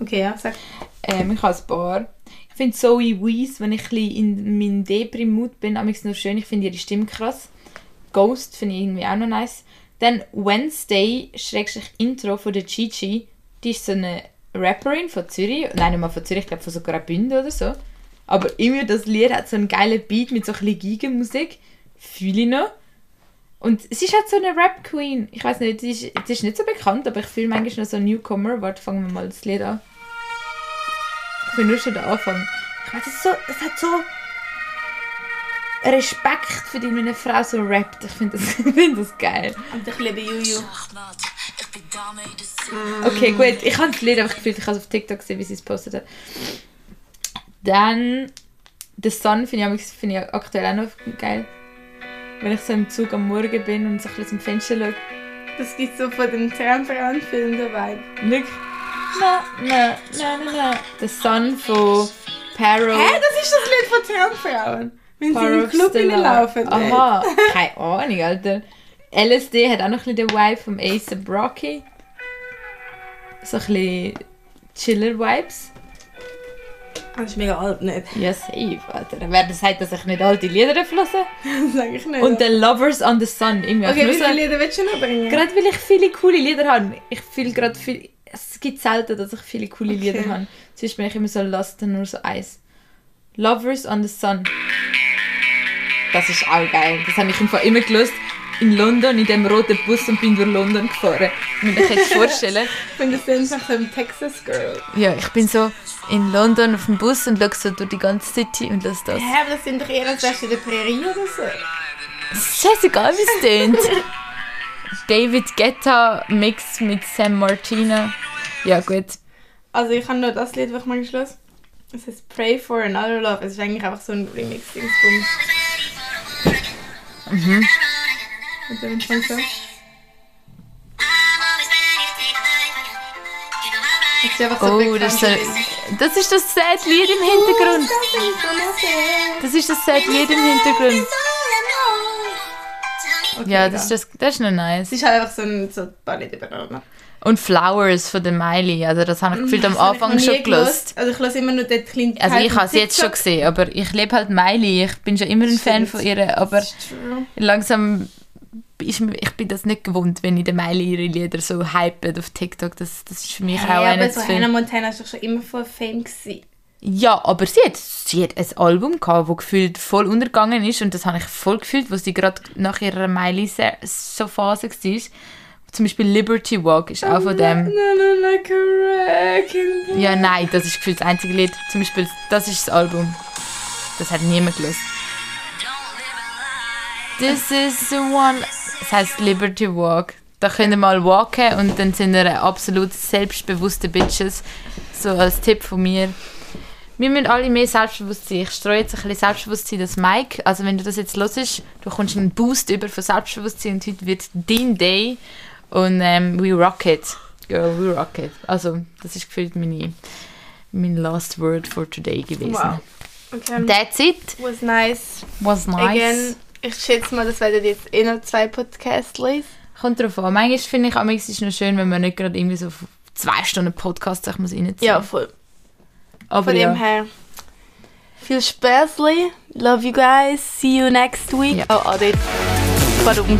Okay, ja, sag. Ähm, ich habe ein paar. Ich finde Zoe Wees, wenn ich in meinem Deprim-Mood bin, amigs nur schön. Ich finde ihre Stimme krass. Ghost finde ich irgendwie auch noch nice. Dann Wednesday, Schrägstrich Intro von der Gigi. Die ist so eine Rapperin von Zürich. Nein, nicht mal von Zürich, ich glaube von so Graubünden oder so. Aber irgendwie das Lied hat so einen geilen Beat mit so ein bisschen Gigenmusik. Fühle ich noch. Und es ist halt so eine Rap-Queen. Ich weiß nicht, sie ist, sie ist nicht so bekannt, aber ich fühle manchmal noch so einen Newcomer. Warte, fangen wir mal das Lied an. Ich will nur schon den Anfang. Ich weiß, es, so, es hat so Respekt für die, wenn eine Frau so rappt. Ich finde das, <laughs> find das geil. Und ich liebe Juju. Okay, gut. Ich habe das Lied einfach gefühlt. Ich habe es auf TikTok gesehen, wie sie es postet hat. Dann The Sun finde ich, find ich aktuell auch noch geil. Wenn ich so im Zug am Morgen bin und so ein bisschen dem Fenster schaue. Das gibt so von dem Traumfrauen-Film der Vibe. Look. Na, na, na, na, na. The Sun von Paro. Hä, das ist das Lied von Traumfrauen. Wenn sie Power im of Club Stella. reinlaufen. Aha, keine Ahnung, Alter. LSD hat auch noch ein bisschen den Vibe vom Ace Rocky. So ein bisschen Chiller-Vibes. Das ist mega alt, nicht? Ja, safe, Alter. Wer sagt, dass ich nicht alte Lieder flosse? Das <laughs> sage ich nicht. Und The Lovers on the Sun. Irgendwie okay, wie viele Lieder willst du noch bringen? Gerade weil ich viele coole Lieder habe. Ich fühle gerade viel... Es gibt selten, dass ich viele coole Okay. Lieder habe. Sonst bin ich immer so lost und nur so eins. Lovers on the Sun. Das ist auch geil. Das habe ich im Fall immer gelöst in London, in dem roten Bus und bin durch London gefahren. Wenn ich jetzt vorstellen. Ich finde, das so einem Texas Girl. Ja, ich bin so in London auf dem Bus und schaue so durch die ganze City und lasse das. Hä, aber das sind doch eher als in der Prärie oder so. Scheißegal, wie es tönt. David Guetta Mix mit Sam Martina. Ja, gut. Also ich habe nur das Lied, das ich mal geschlossen Es heißt Pray for Another Love. Es ist eigentlich einfach so ein Remix-Dingsbums. Mhm. Ist einfach so Oh, das ist, das ist das sad Lied im Hintergrund. Das ist das sad Lied im Hintergrund. Okay, Ja, das ist, das, das ist noch Es nice. ist halt einfach so ein, so ein Lieder übereinander. Und Flowers von der Miley. Also das habe ich gefühlt am Anfang schon gehört. Also ich höre immer nur den kleinen Also ich habe es jetzt schon gesehen, aber ich liebe halt Miley. Ich bin schon immer ein Fan von ihr, aber langsam ist ich bin das nicht gewohnt, wenn ich der Miley ihre Lieder so hypen auf TikTok. Das, das ist für mich Hey, auch aber eine so viel. Hannah Montana ist doch schon immer voll Fame gewesen. Ja, aber sie hat, sie hat ein Album gehabt, das gefühlt voll untergegangen ist und das habe ich voll gefühlt, wo sie gerade nach ihrer Miley-So-Phase war, Zum Beispiel Liberty Walk ist auch von dem. No, no, no, correct. Ja, nein, das ist gefühlt das einzige Lied. Zum Beispiel, das ist das Album. Das hat niemand gelöst. This is the one. Das heißt Liberty Walk. Da könnt ihr mal walken und dann sind ihr absolut selbstbewusste Bitches. So als Tipp von mir. Wir müssen alle mehr selbstbewusst sein. Ich streue jetzt ein bisschen Selbstbewusstsein das Mike. Also wenn du das jetzt hörst, du kommst einen Boost über von Selbstbewusstsein und heute wird dein Day. Und ähm, we rock it. Girl, we rock it. Also das ist gefühlt meine, mein last word for today gewesen. Wow. Okay. That's it. was nice. Was nice. Again, ich schätze mal, das werden jetzt eh noch zwei Podcasts lesen. Kommt drauf an. Manchmal finde ich, manchmal ist es noch schön, wenn man nicht gerade irgendwie so zwei Stunden Podcast sich muss reinziehen. Ja, voll. aber Von ja. dem her. Viel Spaß, Love you guys. See you next week. Ja. Oh, Ade. Badum.